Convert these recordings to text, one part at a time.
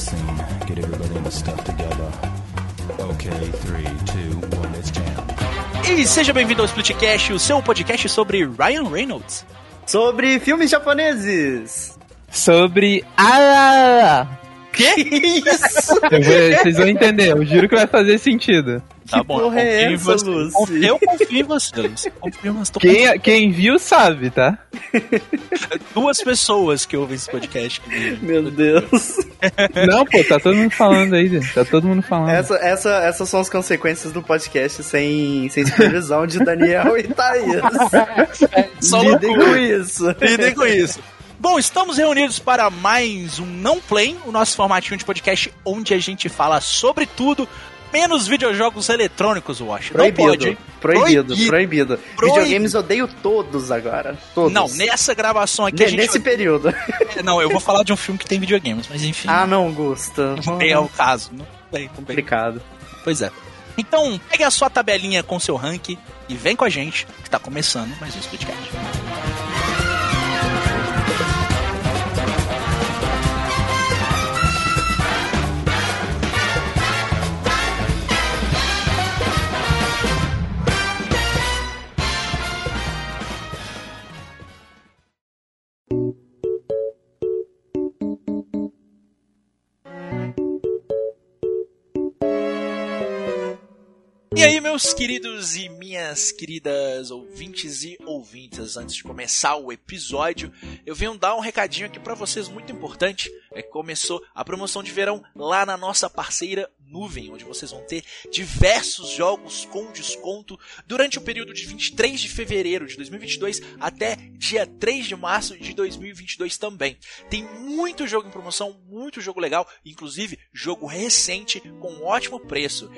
scene. Get everybody in the stuff together. Okay, three, two, one, let's jam. E seja bem-vindo ao Splitcast, o seu podcast sobre Ryan Reynolds. Sobre filmes japoneses. Sobre. Ah! Que? isso? Eu vou- vocês vão entender, eu juro que vai fazer sentido. Tá bom, eu porra é confio em essa, você. Lucy? Eu confio em você, Lucy. Confio, mas tô Quem, quem viu sabe, tá? duas pessoas que ouvem esse podcast comigo. Meu Deus. Não, pô, tá todo mundo falando aí, tá todo mundo falando. Essa, essa, essas são as consequências do podcast sem, sem supervisão de Daniel e Thaís. Só Lidem com isso. Lidem com isso. Bom, estamos reunidos para mais um Não Play, o nosso formatinho de podcast onde a gente fala sobre tudo, menos videojogos eletrônicos, Wash. Não Proibido, pode, hein? proibido, Proibido. proibido, Proibido. Videogames odeio todos agora. Todos. Não, nessa gravação aqui Ne- a gente... Nesse período. Não, eu vou falar de um filme que tem videogames, mas enfim. Ah, não, Gusta. não é o caso. Não tem, não tem. Complicado. Pois é. Então, pegue a sua tabelinha com seu rank e vem com a gente, que tá começando mais um podcast. Meus queridos e minhas queridas ouvintes e ouvintas, antes de começar o episódio, eu venho dar um recadinho aqui pra vocês muito importante. É começou a promoção de verão lá na nossa parceira Nuvem, onde vocês vão ter diversos jogos com desconto durante o período de 23 de fevereiro de 2022 até dia 3 de março de 2022 também. Tem muito jogo em promoção, muito jogo legal, inclusive jogo recente com ótimo preço.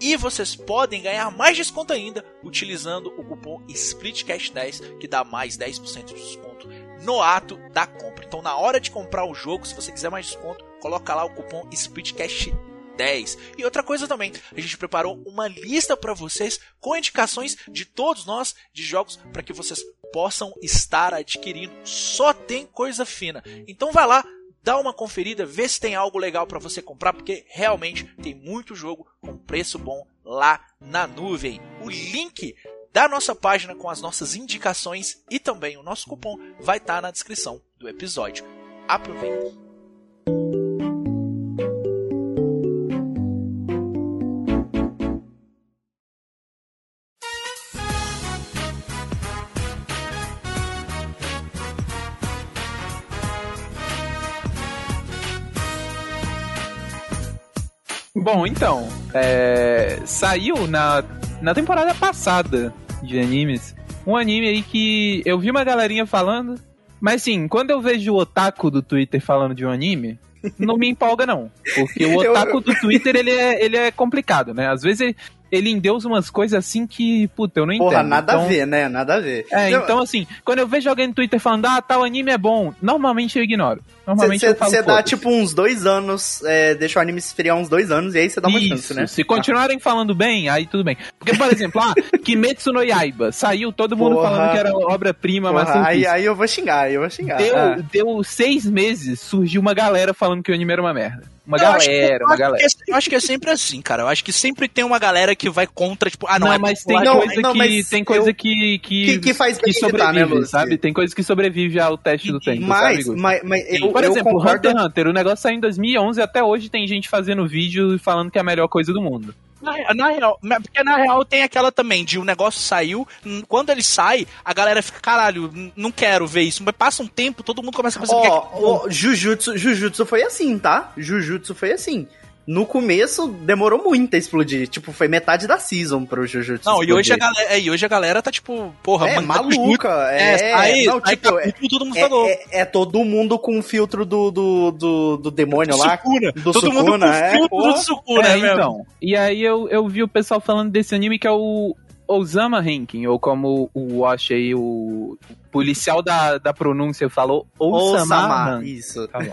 E vocês podem ganhar mais desconto ainda utilizando o cupom SPLITCASH10, que dá mais 10% de desconto no ato da compra. Então, na hora de comprar o jogo, se você quiser mais desconto, coloca lá o cupom SPLITCASH10. E outra coisa também, a gente preparou uma lista para vocês com indicações de todos nós de jogos para que vocês possam estar adquirindo. Só tem coisa fina. Então vai lá, dá uma conferida, vê se tem algo legal para você comprar, porque realmente tem muito jogo com preço bom lá na nuvem. O link da nossa página com as nossas indicações e também o nosso cupom vai estar na descrição do episódio. Aproveita. Bom, então, é, saiu na, na temporada passada de animes um anime aí que eu vi uma galerinha falando, mas assim, quando eu vejo o otaku do Twitter falando de um anime, não me empolga não, porque o Eu- otaku do Twitter ele é, ele é complicado, né? Às vezes ele, ele endeusa umas coisas assim que, puta, eu não Porra, entendo. nada Então- a ver, né? Nada a ver. É, então assim, quando eu vejo alguém no Twitter falando, ah, tal anime é bom, normalmente eu ignoro. Normalmente eu falo Você dá tipo uns dois anos, é, deixa o anime esfriar uns dois anos e aí você dá uma Isso, chance, né? se continuarem falando bem, aí tudo bem. Porque, por exemplo, ah, Kimetsu no Yaiba, saiu todo mundo Porra. falando que era obra-prima, mas Porra, aí, aí eu vou xingar, eu vou xingar. deu, Ah. deu seis meses, surgiu uma galera falando que o anime era uma merda. Uma Eu acho que- galera, eu uma acho galera. é- eu acho que é sempre assim, cara. Eu acho que sempre tem uma galera que vai contra, tipo, ah, não, Não, é mas tem popular, Não, coisa não, que mas tem coisa eu- que, que, que- que faz que evitar, sobrevive, né, sabe? Tem coisa que sobrevive ao teste do tempo, sabe, Mas, Gusto? mas, mas eu, Por eu exemplo, concordo. Hunter x Hunter, o negócio saiu em 2011 e até hoje tem gente fazendo vídeo e falando que é a melhor coisa do mundo. Na, real- na real, porque na real tem aquela também, de o negócio saiu, quando ele sai, a galera fica, caralho, não quero ver isso. Mas passa um tempo, todo mundo começa a é Ó, ó, Jujutsu, Jujutsu foi assim, tá? Jujutsu foi assim. No começo demorou muito a explodir. Tipo, foi metade da season pro Jujutsu. Não, e hoje, a galera, é, e hoje a galera tá tipo, porra, É, do maluca. Jutsu. É, aí, não, aí tipo, tá é, todo mundo tá é, é, é todo mundo com o filtro do, do, do, do demônio lá. Sukuna. do todo mundo Sukuna, com é, filtro porra. do Sukuna, é, é, mesmo. então. E aí eu, eu vi o pessoal falando desse anime que é o Osama Rankin, ou como o Wash aí, o policial da, da pronúncia falou, Osama Osama. Isso. Tá bom.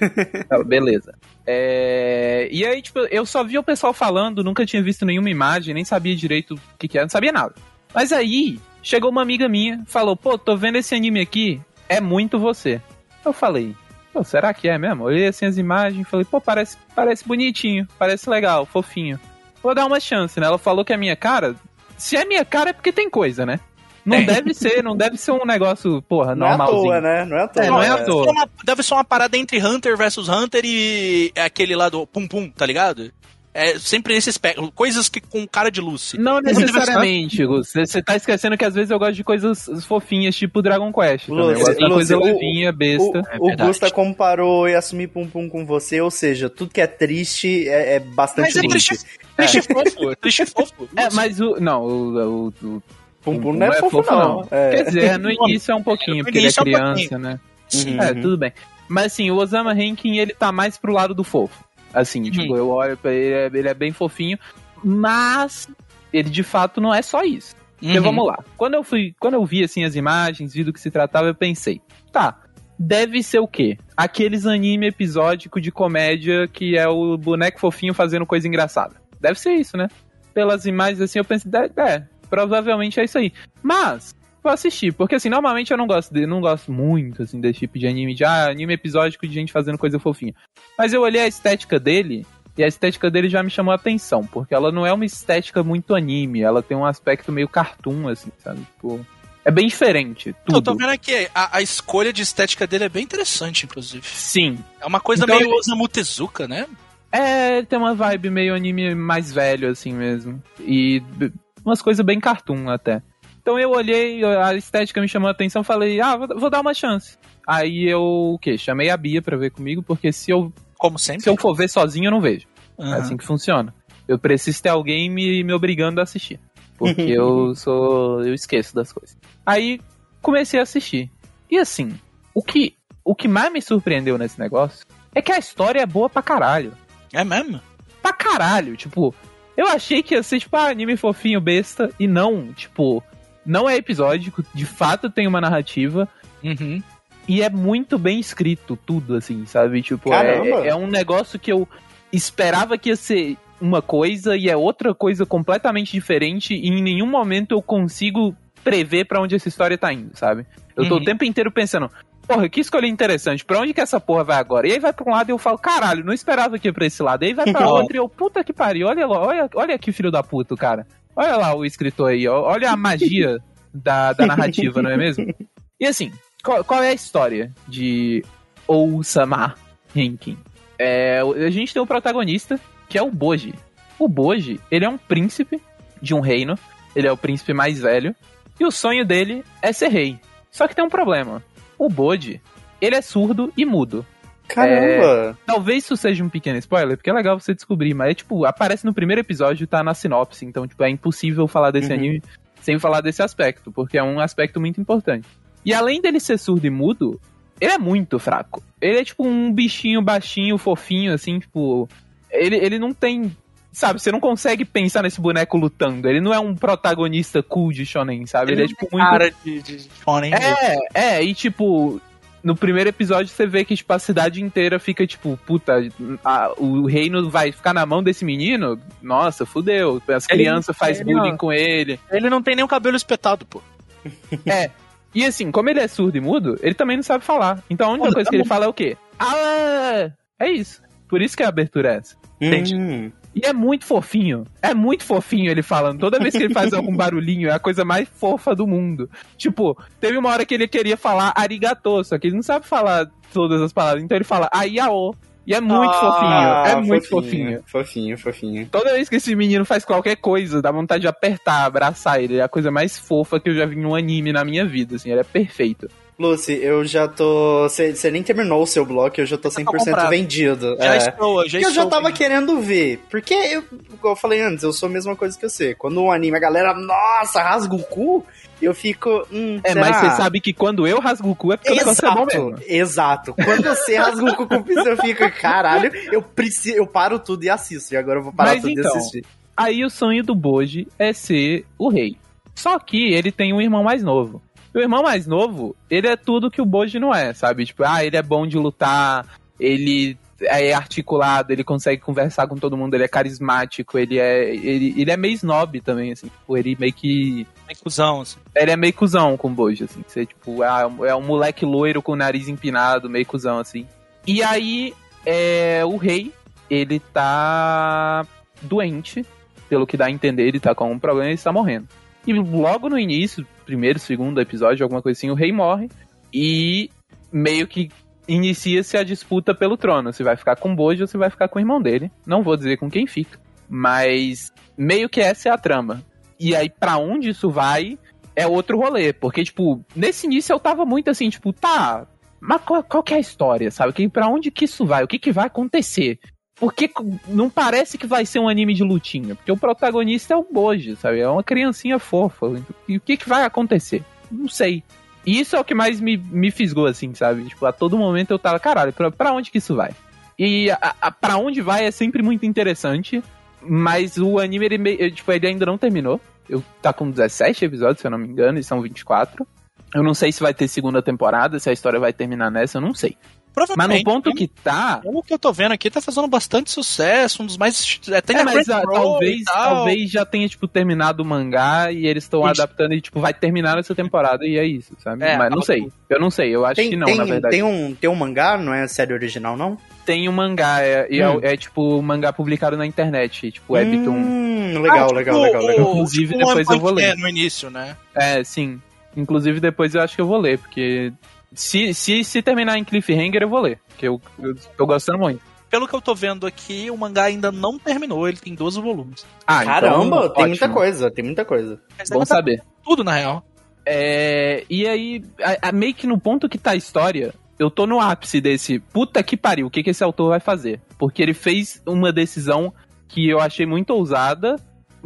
Tá, beleza. É, E aí, tipo, eu só vi o pessoal falando, nunca tinha visto nenhuma imagem, nem sabia direito o que, que era, não sabia nada. Mas aí, chegou uma amiga minha, falou, pô, tô vendo esse anime aqui, é muito você. Eu falei, Pô, será que é mesmo? Olhei assim as imagens falei, pô, parece, parece bonitinho, parece legal, fofinho. Vou dar uma chance, né? Ela falou que é minha cara. Se é minha cara é porque tem coisa, né? Não deve ser, não deve ser um negócio, porra, Não é à normalzinho. toa, né? Não é à toa. É, não é à né? toa. Deve ser uma- Deve ser uma parada entre Hunter versus Hunter e aquele lá do Pum Pum, tá ligado? É sempre esse espectro. Coisas que com cara de Lucy. Não necessariamente, Gus. Você tá esquecendo que às vezes eu gosto de coisas fofinhas, tipo Dragon Quest. também. Eu gosto de coisa o- levinha, besta. O, É o. Gusta comparou Yasumi Pum Pum com você, ou seja, tudo que é triste é, é bastante Mas é triste. triste, triste fofo, é triste fofo. É, mas o. Não, o. o, o Pum Pum não é fofo, não. É. Quer dizer, no início é um pouquinho, porque ele é é um criança, pouquinho. né? Uhum. É, tudo bem. Mas assim, o Osama Rankin, ele tá mais pro lado do fofo. Assim, tipo, eu olho pra ele, é- ele é bem fofinho, mas ele de fato não é só isso. Uhum. vamos lá. Quando eu fui, quando eu vi assim as imagens, vi do que se tratava, eu pensei, tá, deve ser o quê? Aqueles anime episódico de comédia que é o boneco fofinho fazendo coisa engraçada. Deve ser isso, né? Pelas imagens assim, eu pensei, "É, é, provavelmente é isso aí. Mas vou assistir, porque assim, normalmente eu não gosto de, não gosto muito assim desse tipo de anime, de ah, anime episódico de gente fazendo coisa fofinha. Mas eu olhei a estética dele e a estética dele já me chamou a atenção, porque ela não é uma estética muito anime, ela tem um aspecto meio cartoon assim, sabe? Tipo, é bem diferente, Eu tudo. tô vendo aqui, a, a escolha de estética dele é bem interessante, inclusive. Sim. É uma coisa Então meio ele- Osamu Tezuka, né? É, tem uma vibe meio anime mais velho, assim mesmo. E umas coisas bem cartoon até. Então eu olhei, a estética me chamou a atenção, falei, ah, vou, vou dar uma chance. Aí eu, o quê? Chamei a Bia pra ver comigo, porque se eu, Como sempre. se eu for ver sozinho, eu não vejo. É Aham. assim que funciona. Eu preciso ter alguém me, me obrigando a assistir. Porque eu sou. eu esqueço das coisas. Aí comecei a assistir. E assim, o que, o que mais me surpreendeu nesse negócio é que a história é boa pra caralho É mesmo? pra caralho. Tipo, eu achei que ia ser, tipo, ah, anime fofinho, besta. E não, tipo, não é episódico. De fato tem uma narrativa. Uhum. E é muito bem escrito tudo, assim, sabe? Tipo, é, é um negócio que eu esperava que ia ser uma coisa e é outra coisa completamente diferente. E em nenhum momento eu consigo prever pra onde essa história tá indo, sabe? Eu tô Uhum. o tempo inteiro pensando, porra, que escolha interessante, pra onde que essa porra vai agora? E aí vai pra um lado e eu falo, caralho, não esperava que ia pra esse lado. E aí vai pra outro e eu, puta que pariu, olha olha, olha aqui, filho da puta, cara. Olha lá o escritor aí, ó, olha a magia da, da narrativa, não é mesmo? E assim, qual, qual é a história de Osama Rankin? É, a gente tem o protagonista, que é o Boji. O Boji, ele é um príncipe de um reino, ele é o príncipe mais velho, e o sonho dele é ser rei. Só que tem um problema. O Boji, ele é surdo e mudo. Caramba! Talvez isso seja um pequeno spoiler, porque é legal você descobrir, mas é tipo, aparece no primeiro episódio e tá na sinopse, então tipo, é impossível falar desse Uhum. anime sem falar desse aspecto, porque é um aspecto muito importante. E além dele ser surdo e mudo, ele é muito fraco. Ele é tipo um bichinho baixinho, fofinho, assim, tipo. Ele, ele não tem. Sabe, você não consegue pensar nesse boneco lutando. Ele não é um protagonista cool de Shonen, sabe? Ele, é tipo muito. Cara de, de shonen. É, é, e tipo, no primeiro episódio você vê que tipo, a cidade inteira fica tipo, puta, a- o reino vai ficar na mão desse menino? Nossa, fudeu. As Ele- crianças fazem ele bullying não- com ele. Ele não tem nem o cabelo espetado, pô. É. E assim, como ele é surdo e mudo, ele também não sabe falar. Então a única coisa tá que ele bom. fala é o quê? Ah, é isso. Por isso que a abertura é essa. entendi. Hum. E é muito fofinho. É muito fofinho ele falando. Toda vez que ele faz algum barulhinho, é a coisa mais fofa do mundo. Tipo, teve uma hora que ele queria falar arigatô, só que ele não sabe falar todas as palavras. Então ele fala aiaô. E é muito Ah, fofinho. É muito fofinho. Fofinho, fofinho. Toda vez que esse menino faz qualquer coisa, dá vontade de apertar, abraçar ele. É a coisa mais fofa que eu já vi em um anime na minha vida, assim. Ele é perfeito. Lucy, eu já tô. Você nem terminou o seu bloco, eu já tô 100% comprado. vendido. Já é. estou, já Porque eu já estou. tava querendo ver. Porque, eu, igual eu falei antes, eu sou a mesma coisa que você. Quando um anime, a galera, nossa, rasga o cu, eu fico. Hum, É, será? mas você sabe que quando eu rasgo o cu é porque o negócio é bom Exato, mesmo. exato. Quando você rasga o cu com o piso, eu fico, caralho, eu preciso, eu paro tudo e assisto. E agora eu vou parar Mas tudo então, e assistir. Aí o sonho do Boji é ser o rei. Só que ele tem um irmão mais novo. O irmão mais novo, ele é tudo que o Boji não é, sabe? Tipo, ah, ele é bom de lutar, ele é articulado, ele consegue conversar com todo mundo, ele é carismático, ele é ele, ele é meio snob também, assim. Tipo, ele meio que Meio cuzão, assim. ele é meio cuzão com o Boji, assim. Você, tipo, ah, é um moleque loiro com o nariz empinado, meio cuzão, assim. E aí, é, o rei, ele tá doente, pelo que dá a entender, ele tá com um problema e está morrendo. E logo no início, primeiro, segundo episódio, alguma coisa assim, o rei morre e meio que inicia-se a disputa pelo trono. Se vai ficar com o Bojo ou se vai ficar com o irmão dele. Não vou dizer com quem fica, mas meio que essa é a trama. E aí, para onde isso vai, é outro rolê. Porque, tipo, nesse início eu tava muito assim, tipo, tá, mas qual, qual que é a história, sabe? Que, pra onde que isso vai? O que que vai acontecer? Porque não parece que vai ser um anime de lutinha. Porque o protagonista é o Boji, sabe? É uma criancinha fofa. E o que que vai acontecer? Não sei. E isso é o que mais me, me fisgou, assim, sabe? Tipo, a todo momento eu tava, caralho, pra, pra onde que isso vai? E a, a, pra onde vai é sempre muito interessante. Mas o anime, ele, tipo, ele ainda não terminou. Eu tá com 17 episódios, se eu não me engano, e são 24. Eu não sei se vai ter segunda temporada, se a história vai terminar nessa, eu não sei. Mas no ponto que tá. O que eu tô vendo aqui tá fazendo bastante sucesso, um dos mais. Até é, mas a, talvez, talvez já tenha, tipo, terminado o mangá e eles estão adaptando e, tipo, vai terminar essa temporada e é isso, sabe? É, mas não sei. Eu não sei, eu acho tem, que não, tem, na verdade. Tem um, tem um mangá, não é a série original, não? Tem um mangá, é, é hum. é, é, tipo mangá publicado na internet, tipo Webtoon. Hum, legal, ah, tipo, legal, legal, legal. Inclusive, tipo depois eu vou ler. no início, né? É, sim. Inclusive, depois eu acho que eu vou ler, porque se, se, se terminar em cliffhanger, eu vou ler, porque eu, eu tô gostando muito. Pelo que eu tô vendo aqui, o mangá ainda não terminou, ele tem 12 volumes. Ah, então, Caramba, então, tem ótimo. muita coisa, tem muita coisa. Bom saber. Tudo, na real. É, e aí, a, a, meio que no ponto que tá a história, eu tô no ápice desse puta que pariu, o que, que esse autor vai fazer? Porque ele fez uma decisão que eu achei muito ousada,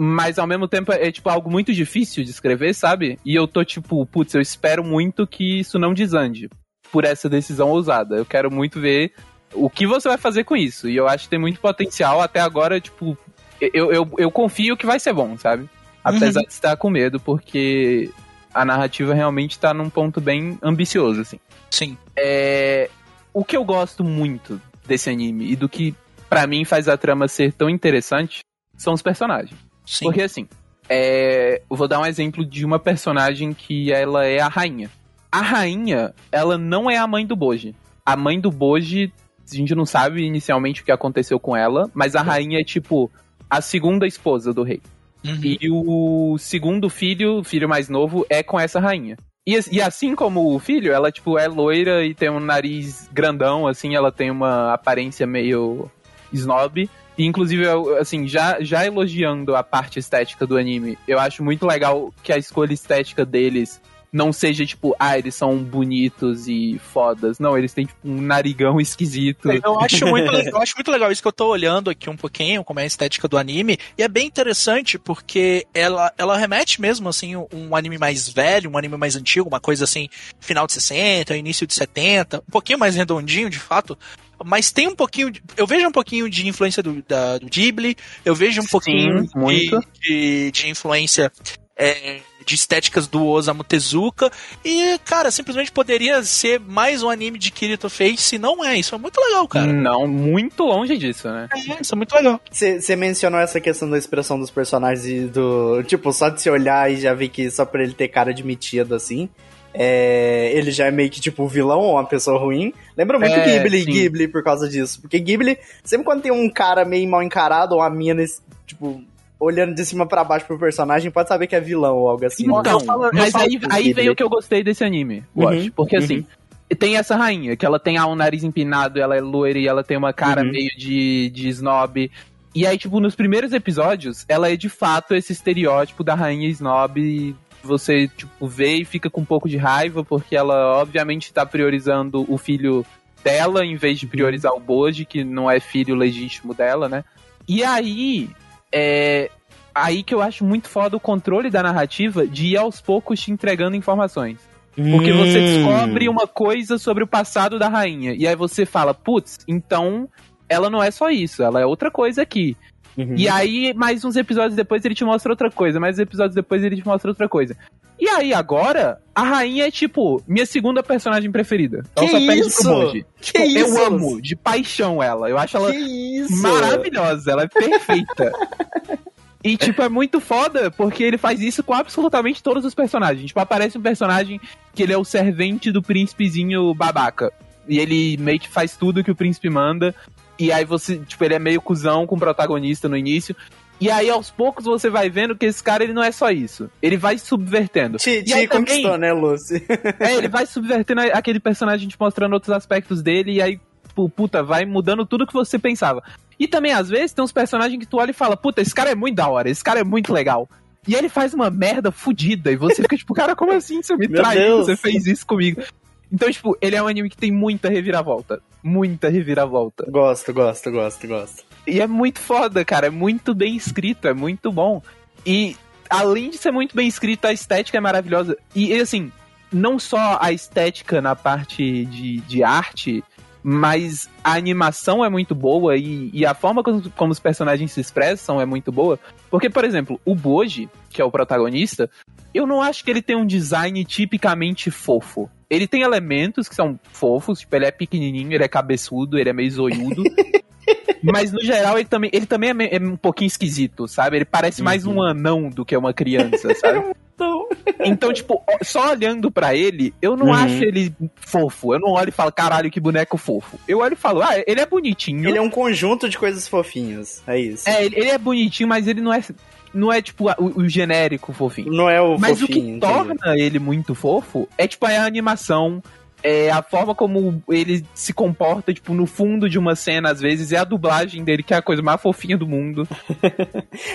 mas ao mesmo tempo é, tipo algo muito difícil de escrever, sabe? E eu tô tipo, putz, eu espero muito que isso não desande por essa decisão ousada. Eu quero muito ver o que você vai fazer com isso. E eu acho que tem muito potencial. Até agora, tipo, eu, eu, eu confio que vai ser bom, sabe? Apesar uhum. de estar com medo, porque a narrativa realmente tá num ponto bem ambicioso, assim. Sim. É, o que eu gosto muito desse anime e do que para mim faz a trama ser tão interessante são os personagens. Sim. Porque assim, é, eu vou dar um exemplo de uma personagem que ela é a rainha. A rainha, ela não é a mãe do Boji. A mãe do Boji, a gente não sabe inicialmente o que aconteceu com ela, mas a rainha é tipo a segunda esposa do rei. Uhum. E o segundo filho, filho mais novo, é com essa rainha. E, e, assim como o filho, ela, tipo, é loira e tem um nariz grandão, assim, ela tem uma aparência meio snob. E, inclusive, eu, assim, já, já elogiando a parte estética do anime, eu acho muito legal que a escolha estética deles não seja tipo, ah, eles são bonitos e fodas. Não, eles têm tipo um narigão esquisito. Eu acho muito, eu acho muito legal isso que eu tô olhando aqui um pouquinho, como é a estética do anime, e é bem interessante porque ela, ela remete mesmo assim um anime mais velho, um anime mais antigo, uma coisa assim, final de 60, início de 70, um pouquinho mais redondinho, de fato, mas tem um pouquinho. De, eu vejo um pouquinho de influência do, da, do Ghibli, eu vejo um Sim, pouquinho de, de, de, influência é, de estéticas do Osamu Tezuka. E, cara, simplesmente poderia ser mais um anime de Kirito Face, e não é. Isso é muito legal, cara. Não, muito longe disso, né? É, isso é muito legal. Você mencionou essa questão da expressão dos personagens e do. Tipo, só de se olhar e já ver que só por ele ter cara de metido assim é, ele já é meio que tipo vilão ou uma pessoa ruim. Lembra muito é, Ghibli, sim. Ghibli por causa disso. Porque Ghibli, sempre quando tem um cara meio mal encarado ou uma mina, tipo, olhando de cima para baixo pro personagem, pode saber que é vilão ou algo assim. Então, falo, mas aí, aí veio o que eu gostei desse anime, uhum, Porque uhum. assim, tem essa rainha, que ela tem ah, um nariz empinado, ela é loira e ela tem uma cara uhum. meio de, de snob. E aí, tipo, nos primeiros episódios, ela é de fato esse estereótipo da rainha snob você, tipo, vê e fica com um pouco de raiva, porque ela, obviamente, está priorizando o filho dela em vez de uhum. priorizar o Boji, que não é filho legítimo dela, né? E aí, é aí que eu acho muito foda o controle da narrativa de ir aos poucos te entregando informações. Porque você hum. descobre uma coisa sobre o passado da rainha. E aí você fala, putz, então ela não é só isso, ela é outra coisa aqui. Uhum. E aí, mais uns episódios depois, ele te mostra outra coisa. Mais episódios depois, ele te mostra outra coisa. E aí, agora, a rainha é, tipo, minha segunda personagem preferida. Ela que só perde isso? pro Moji. Que tipo, isso? Eu amo, de paixão, ela. Eu acho ela maravilhosa. Ela é perfeita. E, tipo, é muito foda, porque ele faz isso com absolutamente todos os personagens. Tipo, aparece um personagem que ele é o servente do príncipezinho babaca. e ele meio que faz tudo que o príncipe manda. E aí você, tipo, ele é meio cuzão com o protagonista no início. E aí, aos poucos, você vai vendo que esse cara, ele não é só isso. Ele vai subvertendo. Te, E te aí também- conquistou, né, Lucy? É, ele vai subvertendo aquele personagem, te mostrando outros aspectos dele, e aí, tipo, puta, vai mudando tudo que você pensava. E também, às vezes, tem uns personagens que tu olha e fala, puta, esse cara é muito da hora, esse cara é muito legal. E ele faz uma merda fodida, e você fica tipo, cara, como assim? Você me traiu, você fez isso comigo. Então, tipo, ele é um anime que tem muita reviravolta. Muita reviravolta. gosto, gosto, gosto, gosto. E é muito foda, cara. É muito bem escrito, é muito bom. E além de ser muito bem escrito, a estética é maravilhosa. E assim, não só a estética na parte de, de arte, mas a animação é muito boa e, e a forma como, como os personagens se expressam é muito boa. Porque, por exemplo, o Boji, que é o protagonista, eu não acho que ele tem um design tipicamente fofo. Ele tem elementos que são fofos, tipo, ele é pequenininho, ele é cabeçudo, ele é meio zoiudo. Mas no geral ele também, ele também é, é um pouquinho esquisito, sabe? Ele parece mais um anão do que uma criança, sabe? Então, tipo, só olhando pra ele, eu não Uhum. acho ele fofo. Eu não olho e falo, caralho, que boneco fofo. Eu olho e falo, ah, ele é bonitinho. Ele é um conjunto de coisas fofinhas, é isso. É, ele, ele é bonitinho, mas ele não é, não é tipo, o, o genérico fofinho. Não é o Mas o fofinho. que entendi. torna ele muito fofo é, tipo, a animação, é a forma como ele se comporta, tipo, no fundo de uma cena, às vezes, é a dublagem dele, que é a coisa mais fofinha do mundo.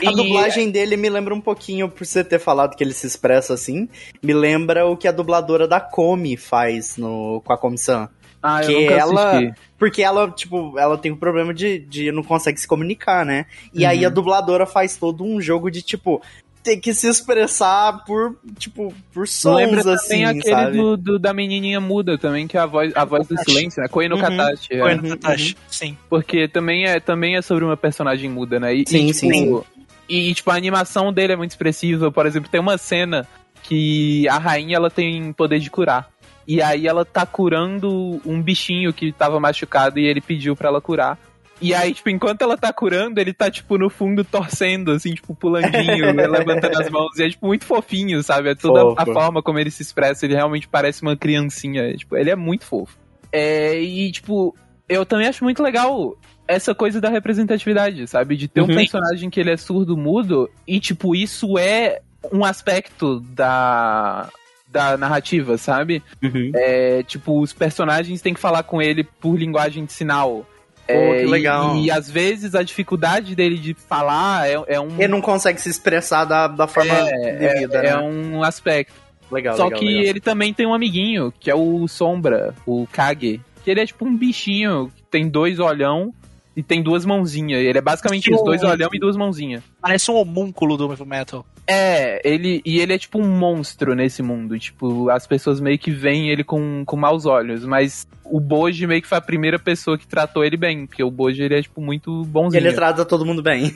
A E- dublagem dele me lembra um pouquinho, por você ter falado que ele se expressa assim, me lembra o que a dubladora da Komi faz no, com a Comissão. Ah, eu que nunca ela- assisti. Porque ela, tipo, ela tem o problema de, de não consegue se comunicar, né? E Uhum. aí a dubladora faz todo um jogo de, tipo, ter que se expressar por, tipo, por sons, Lembra assim, também aquele sabe? do, do- da menininha muda também, que é a voz, a voz do silêncio, né? Koe no Uhum. Katashi. é. Uhum, no Katashi. Sim. Porque também é, também é sobre uma personagem muda, né? E, Sim, e, sim, tipo, E, tipo, a animação dele é muito expressiva. Por exemplo, tem uma cena que a rainha, ela tem poder de curar. E aí ela tá curando um bichinho que tava machucado e ele pediu pra ela curar. E aí, tipo, enquanto ela tá curando, ele tá, tipo, no fundo torcendo, assim, tipo, pulandinho, levantando as mãos. E é, tipo, muito fofinho, sabe? É toda a Fofo. forma como ele se expressa. Ele realmente parece uma criancinha. É, Tipo, ele é muito fofo. É, e, tipo, eu também acho muito legal essa coisa da representatividade, sabe? De ter um Uhum. personagem que ele é surdo-mudo e, tipo, isso é um aspecto da, da narrativa, sabe? Uhum. É, tipo, os personagens têm que falar com ele por linguagem de sinal. É, que e- legal. E, às vezes a dificuldade dele de falar é, é um. Ele não consegue se expressar da, da forma é, devida, é, é né? um aspecto. Legal, Só legal, que legal. ele também tem um amiguinho, que é o Sombra, o Kage. Que ele é tipo um bichinho, que tem dois olhão e tem duas mãozinhas. Ele é basicamente isso, dois olhão e duas mãozinhas. Parece um homúnculo do Heavy Metal. É, ele e ele é tipo um monstro nesse mundo. Tipo, as pessoas meio que veem ele com, com maus olhos, mas o Boji meio que foi a primeira pessoa que tratou ele bem, porque o Boji ele é tipo muito bonzinho. Ele trata todo mundo bem.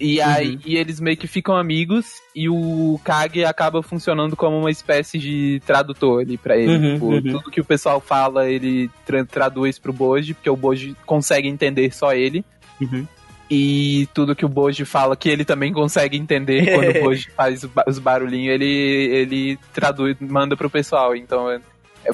E aí e eles meio que ficam amigos e o Kage acaba funcionando como uma espécie de tradutor ali pra ele. Uhum, Tipo, uhum. Tudo que o pessoal fala, ele tra- traduz pro Boji, porque o Boji consegue entender só ele. Uhum. E tudo que o Boji fala que ele também consegue entender quando o Boji faz os barulhinhos, ele, ele traduz, manda pro pessoal. Então é-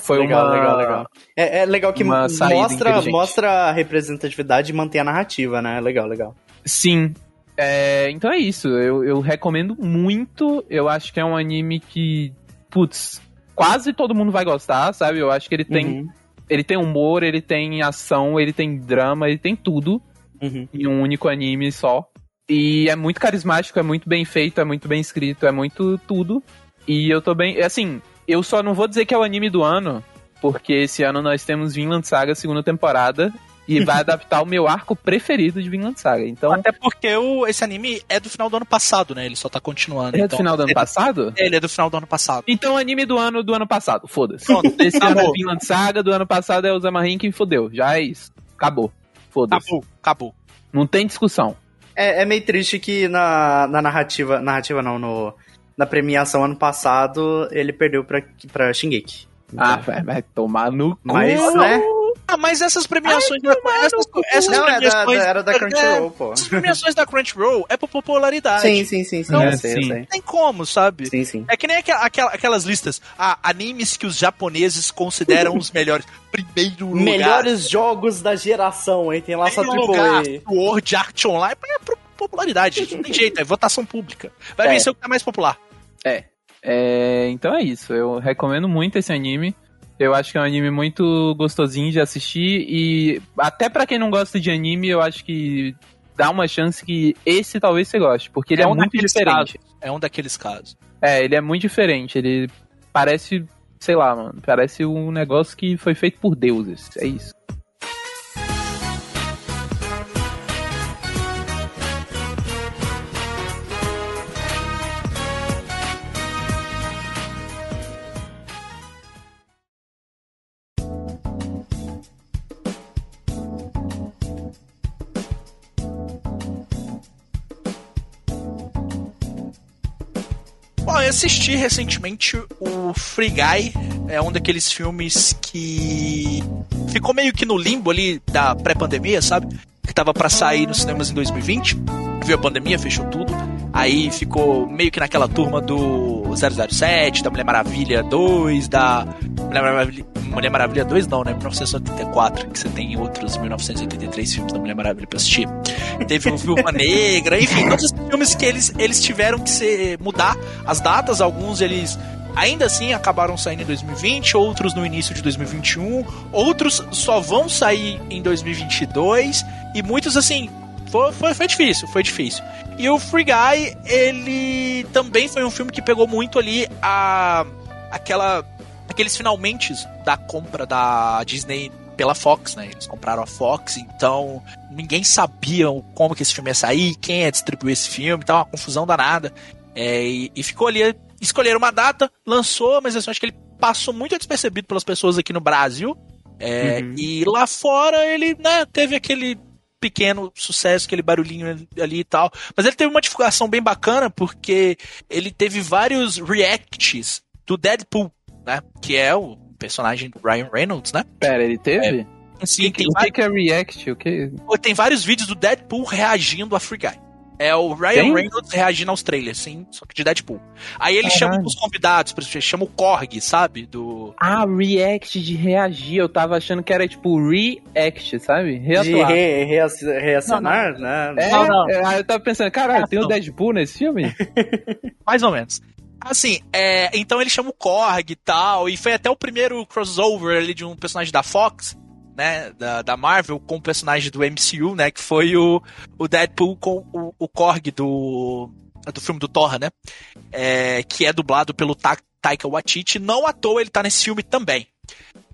foi legal, uma. legal, legal. É, é legal que mostra, mostra a representatividade e mantém a narrativa, né? Legal, legal. Sim. É, então é isso. Eu, eu recomendo muito. Eu acho que é um anime que, putz, quase todo mundo vai gostar, sabe? Eu acho que ele tem, Uhum, ele tem humor, ele tem ação, ele tem drama, ele tem tudo uhum. em um único anime só. E é muito carismático, é muito bem feito, é muito bem escrito, é muito tudo. E eu tô bem. Assim, eu só não vou dizer que é o anime do ano, porque esse ano nós temos Vinland Saga segunda temporada. E vai adaptar o meu arco preferido de Vinland Saga. Então, Até porque o, esse anime é do final do ano passado, né? Ele só tá continuando. ele é do então. final do ano ele, passado? Ele é do final do ano passado. Então, anime do ano do ano passado, foda-se. Pronto, Esse ano é. Vinland Saga, do ano passado é o Zamarin que fodeu. Já é isso. Acabou. Foda-se. Acabou, acabou. Não tem discussão. É, é meio triste que na, na narrativa. Narrativa não, no, na premiação ano passado ele perdeu pra, pra Shingeki. Ah, vai, vai tomar no cu. Mas, né? Ah, mas essas premiações da essas, essas Não, é da- premiações da- era da Crunchyroll, pô. Essas premiações da Crunchyroll é por popularidade. Sim, sim, sim, sim. É, sei, eu sim. Não tem como, sabe? Sim, sim. É que nem aqua- aquelas listas. Ah, animes que os japoneses consideram os melhores. Primeiro lugar. Melhores jogos da geração, hein? Tem lá só AAA. Sword Art Online. É por popularidade, gente. Não tem jeito, é votação pública. Vai É. vencer o que tá mais popular. É. É, então é isso. Eu recomendo muito esse anime. Eu acho que é um anime muito gostosinho de assistir e até pra quem não gosta de anime, eu acho que dá uma chance que esse talvez você goste, porque ele é, um muito diferente. casos. É um daqueles casos. É, ele é muito diferente. Ele parece, sei lá, mano, parece um negócio que foi feito por deuses. É isso. Assisti recentemente o Free Guy. É um daqueles filmes que ficou meio que no limbo ali da pré-pandemia, sabe? Que tava pra sair nos cinemas em 2020. Viu a pandemia, fechou tudo. Aí ficou meio que naquela turma do 007, da Mulher Maravilha 2, da Mulher Maravilha, Mulher Maravilha 2 não, né? 1984, que você tem outros 1983 filmes da Mulher Maravilha pra assistir. Teve o Viúva Negra, enfim, todos esses filmes que eles, eles tiveram que ser, mudar as datas, alguns eles ainda assim acabaram saindo em 2020, outros no início de 2021, outros só vão sair em 2022 e muitos assim, foi, foi, foi difícil, foi difícil. E o Free Guy, ele também foi um filme que pegou muito ali a aquela aqueles finalmente da compra da Disney pela Fox, né? Eles compraram a Fox, então ninguém sabia como que esse filme ia sair, quem ia distribuir esse filme, então uma confusão danada. É, e, e ficou ali, escolheram uma data, lançou, mas assim, acho que ele passou muito despercebido pelas pessoas aqui no Brasil. É, Uhum. E lá fora ele né, teve aquele pequeno sucesso, aquele barulhinho ali e tal. Mas ele teve uma divulgação bem bacana porque ele teve vários reacts do Deadpool, né? Que é o personagem do Ryan Reynolds, né? Pera, ele teve? Sim, tem, o va- que, que é React? O que? tem vários vídeos do Deadpool reagindo a Free Guy. É o Ryan Tem? Reynolds reagindo aos trailers, sim, só que de Deadpool. Aí ele Caralho. chama os convidados, por exemplo, chama o Korg, sabe? Do. Ah, React de reagir. Eu tava achando que era tipo React, sabe? De Reatuar. re, reac- reacionar, né? É, Não, não. é, aí eu tava pensando, caralho, tem o Não. Deadpool nesse filme? Mais ou menos. Assim, é, então ele chama o Korg e tal, e foi até o primeiro crossover ali de um personagem da Fox, né, da, da Marvel, com o personagem do MCU, né, que foi o, o Deadpool com o, o Korg do, do filme do Thor, né, é, que é dublado pelo Ta Taika Waititi, não à toa ele tá nesse filme também.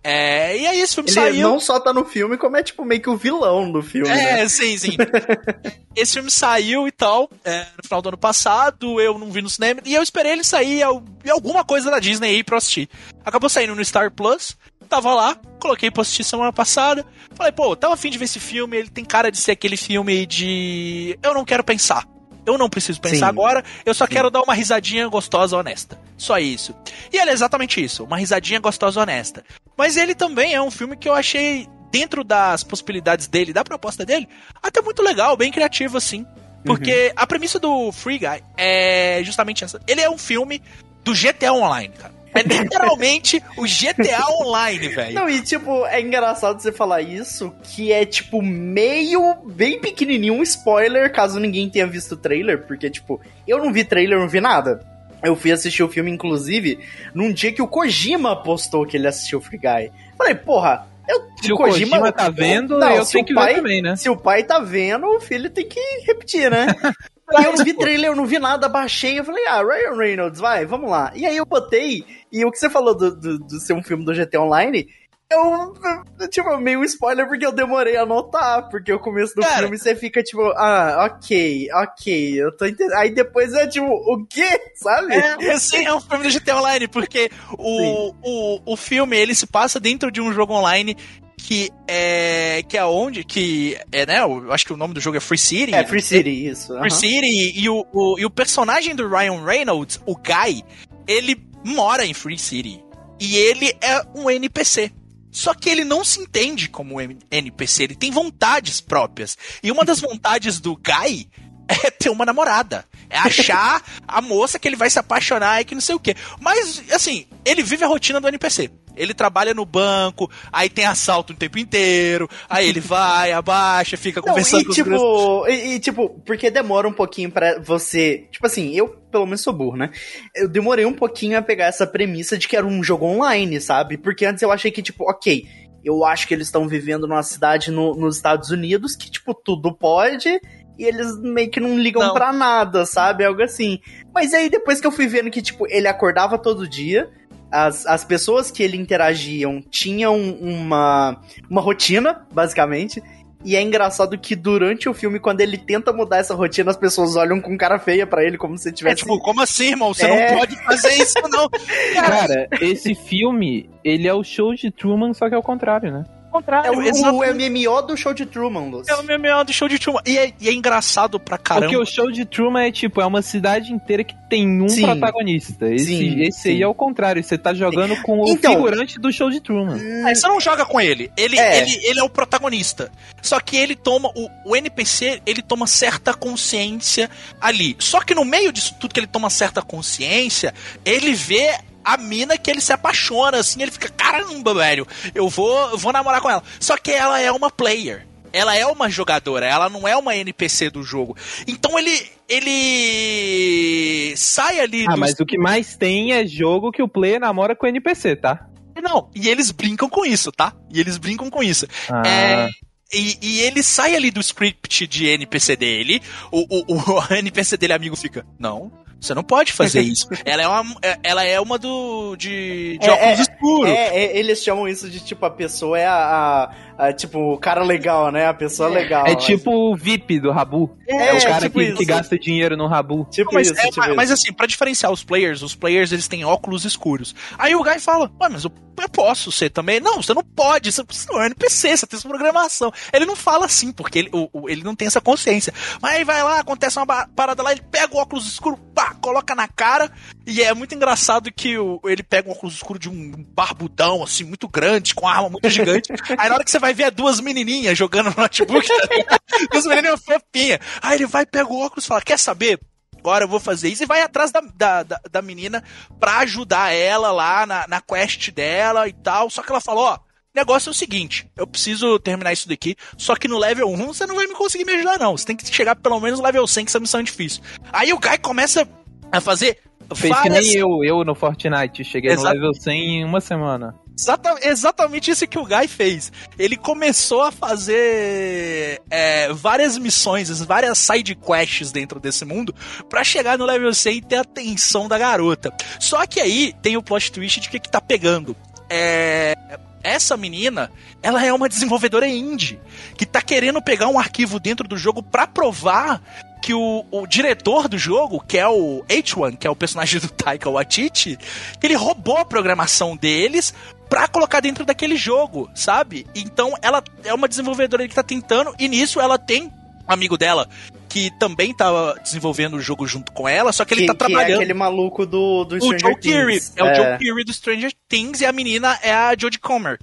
É, e aí esse filme Ele saiu... não só tá no filme, como é tipo meio que o vilão do filme. né? É, sim, sim. Esse filme saiu e tal, é, no final do ano passado, eu não vi no cinema, e eu esperei ele sair em alguma coisa da Disney aí pra assistir. Acabou saindo no Star Plus, tava lá, coloquei pra assistir semana passada, falei, pô, tava afim de ver esse filme, ele tem cara de ser aquele filme de... Eu não quero pensar. Eu não preciso pensar Sim. agora, eu só quero dar uma risadinha gostosa, honesta. Só isso. E ele é exatamente isso, uma risadinha gostosa, honesta. Mas ele também é um filme que eu achei, dentro das possibilidades dele, da proposta dele, até muito legal, bem criativo, assim. Porque a premissa do Free Guy é justamente essa. Ele é um filme do GTA Online, cara. É literalmente o GTA Online, velho. Não, e tipo, é engraçado você falar isso, que é tipo meio, bem pequenininho, um spoiler, caso ninguém tenha visto o trailer, porque tipo, eu não vi trailer, não vi nada. Eu fui assistir o filme, inclusive, num dia que o Kojima postou que ele assistiu Free Guy. Falei, porra, eu, Se o Kojima, tá vendo, Não, eu tenho o que pai- ver também, né? Se o pai tá vendo, o filho tem que repetir, né? E eu não vi trailer, eu não vi nada, baixei, eu falei, ah, Ryan Reynolds, vai, vamos lá. E aí eu botei, e o que você falou do, do, do ser um filme do GT Online, eu, eu, tipo, meio spoiler porque eu demorei a notar, porque o começo do Cara. filme você fica tipo, ah, ok, ok, eu tô entendendo. Aí depois é tipo, o quê? Sabe? É, sim, é um filme do GTA Online, porque o, o, o filme ele se passa dentro de um jogo online que é que é onde que é né eu acho que o nome do jogo é Free City É, Free City, isso. Free. City e o, o, e o personagem do Ryan Reynolds o Guy ele mora em Free City e ele é um NPC Só que ele não se entende como NPC, ele tem vontades próprias. E uma das vontades do Guy é ter uma namorada. É achar a moça que ele vai se apaixonar e que não sei o quê. Mas, assim, ele vive a rotina do NPC. Ele trabalha no banco, aí tem assalto o tempo inteiro, aí ele vai, abaixa, fica Não, conversando e, com tipo, os e, e, tipo, porque demora um pouquinho pra você. Tipo assim, eu pelo menos sou burro, né? Eu demorei um pouquinho a pegar essa premissa de que era um jogo online, sabe? Porque antes eu achei que, tipo, ok, eu acho que eles estão vivendo numa cidade no- nos Estados Unidos que, tipo, tudo pode. E eles meio que não ligam Não. pra nada, sabe? Algo assim. Mas aí depois que eu fui vendo que, tipo, ele acordava todo dia, as, as pessoas que ele interagiam tinham uma, uma rotina, basicamente. E é engraçado que durante o filme, quando ele tenta mudar essa rotina, as pessoas olham com cara feia pra ele, como se É tivesse. tipo, como assim, irmão? Você É. não pode fazer isso, não. Cara, esse filme, ele é o show de Truman, só que é o contrário, né? É o, o. MMO do show de Truman, Luz. É o MMO do show de Truman. E é, e é engraçado pra caramba. Porque o show de Truman é tipo, é uma cidade inteira que tem um Sim. protagonista. Esse, Sim, esse sim. aí é o contrário, você tá jogando com o Então- figurante do show de Truman. Aí você não joga com ele. Ele É. ele, ele é o protagonista. Só que ele toma. O, o NPC, ele toma certa consciência ali. Só que no meio disso tudo que ele toma certa consciência, ele vê a mina que ele se apaixona, assim, ele fica, caramba, velho, eu vou, eu vou namorar com ela. Só que ela é uma player. Ela é uma jogadora, ela não é uma NPC do jogo. Então ele. Ele sai ali Ah, dos- mas o que mais tem é jogo que o player namora com o NPC, tá? Não, e eles brincam com isso, tá? E eles brincam com isso. Ah, É, e, e ele sai ali do script de NPC dele, o, o, o NPC dele amigo fica, não, você não pode fazer isso. ela é uma, é- ela é uma do de, de É, óculos é, escuros. É, é, eles chamam isso de tipo, a pessoa é a. a- a, tipo, o cara legal, né? A pessoa legal. é tipo o VIP do Rabu. É, É, o cara tipo que, isso. que gasta dinheiro no Rabu. Tipo mas, isso, é, tipo mas, isso. mas assim, pra diferenciar os players, os players eles têm óculos escuros. Aí o Guy fala, ué, mas eu, eu posso ser também. Não, você não pode, você, você não é um NPC, você tem essa programação. Ele não fala assim, porque ele, o- o- ele não tem essa consciência. Mas aí vai lá, acontece uma parada lá, ele pega o óculos escuro, pá, coloca na cara. E é muito engraçado que o- ele pega um óculos escuro de um barbudão, assim, muito grande, com arma muito gigante. aí na hora que você vai ver é duas menininhas jogando no notebook, tá duas menininhas fofinhas. Aí ele vai, pega o óculos e fala, quer saber? agora eu vou fazer isso. E vai atrás da, da, da, da menina pra ajudar ela lá na, na quest dela e tal. Só que ela falou, ó. Negócio é o seguinte, eu preciso terminar isso daqui, só que no level 1 você não vai me conseguir me ajudar, não. Você tem que chegar pelo menos no level 100, que essa missão é difícil. Aí o Guy começa a fazer Fez que várias... nem eu, eu no Fortnite. Cheguei Exato. no level 100 em uma semana. Exata- exatamente isso que o Guy fez. Ele começou a fazer é, várias missões, várias side quests dentro desse mundo pra chegar no level 100 e ter a atenção da garota. Só que aí tem o plot twist de que, que tá pegando. É, essa menina, ela é uma desenvolvedora indie que tá querendo pegar um arquivo dentro do jogo pra provar que o, o diretor do jogo, que é o H1, que é o personagem do Taika Waititi, ele roubou a programação deles pra colocar dentro daquele jogo, sabe? Então ela é uma desenvolvedora que tá tentando, e nisso ela tem um amigo dela que também tava desenvolvendo o jogo junto com ela, só que ele que, tá que trabalhando. é aquele maluco do, do O Stranger Joe Keery. Things. É o Joe Keery do Stranger Things e a menina é a Jodie Comer.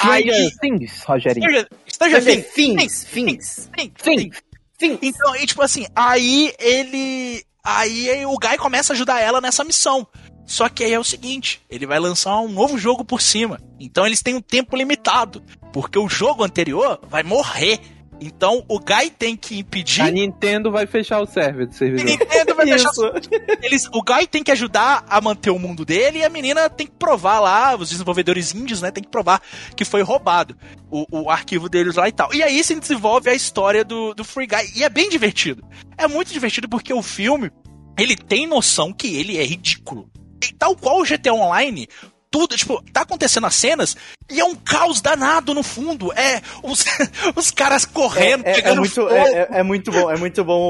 Aí- Stranger Things, Rogerinho. Stranger, Stranger Stranger Things. Things, Things, Things. Things. Things. Então, e, tipo assim, aí ele. Aí o Guy começa a ajudar ela nessa missão. Só que aí é o seguinte, ele vai lançar um novo jogo por cima. Então eles têm um tempo limitado. Porque o jogo anterior vai morrer. Então o Guy tem que impedir. A Nintendo vai fechar o server do A servidor. Nintendo vai Isso. eles, o Guy tem que ajudar a manter o mundo dele e a menina tem que provar lá, os desenvolvedores índios, né, tem que provar que foi roubado o, o arquivo deles lá e tal. E aí se desenvolve a história do, do Free Guy. E é bem divertido. É muito divertido porque o filme, ele tem noção que ele é ridículo. E tal qual o GTA Online, tudo, tipo, tá acontecendo as cenas e é um caos danado no fundo. É os, os caras correndo, É, é- é pegando muito, fogo. é, é- é muito bom, é muito bom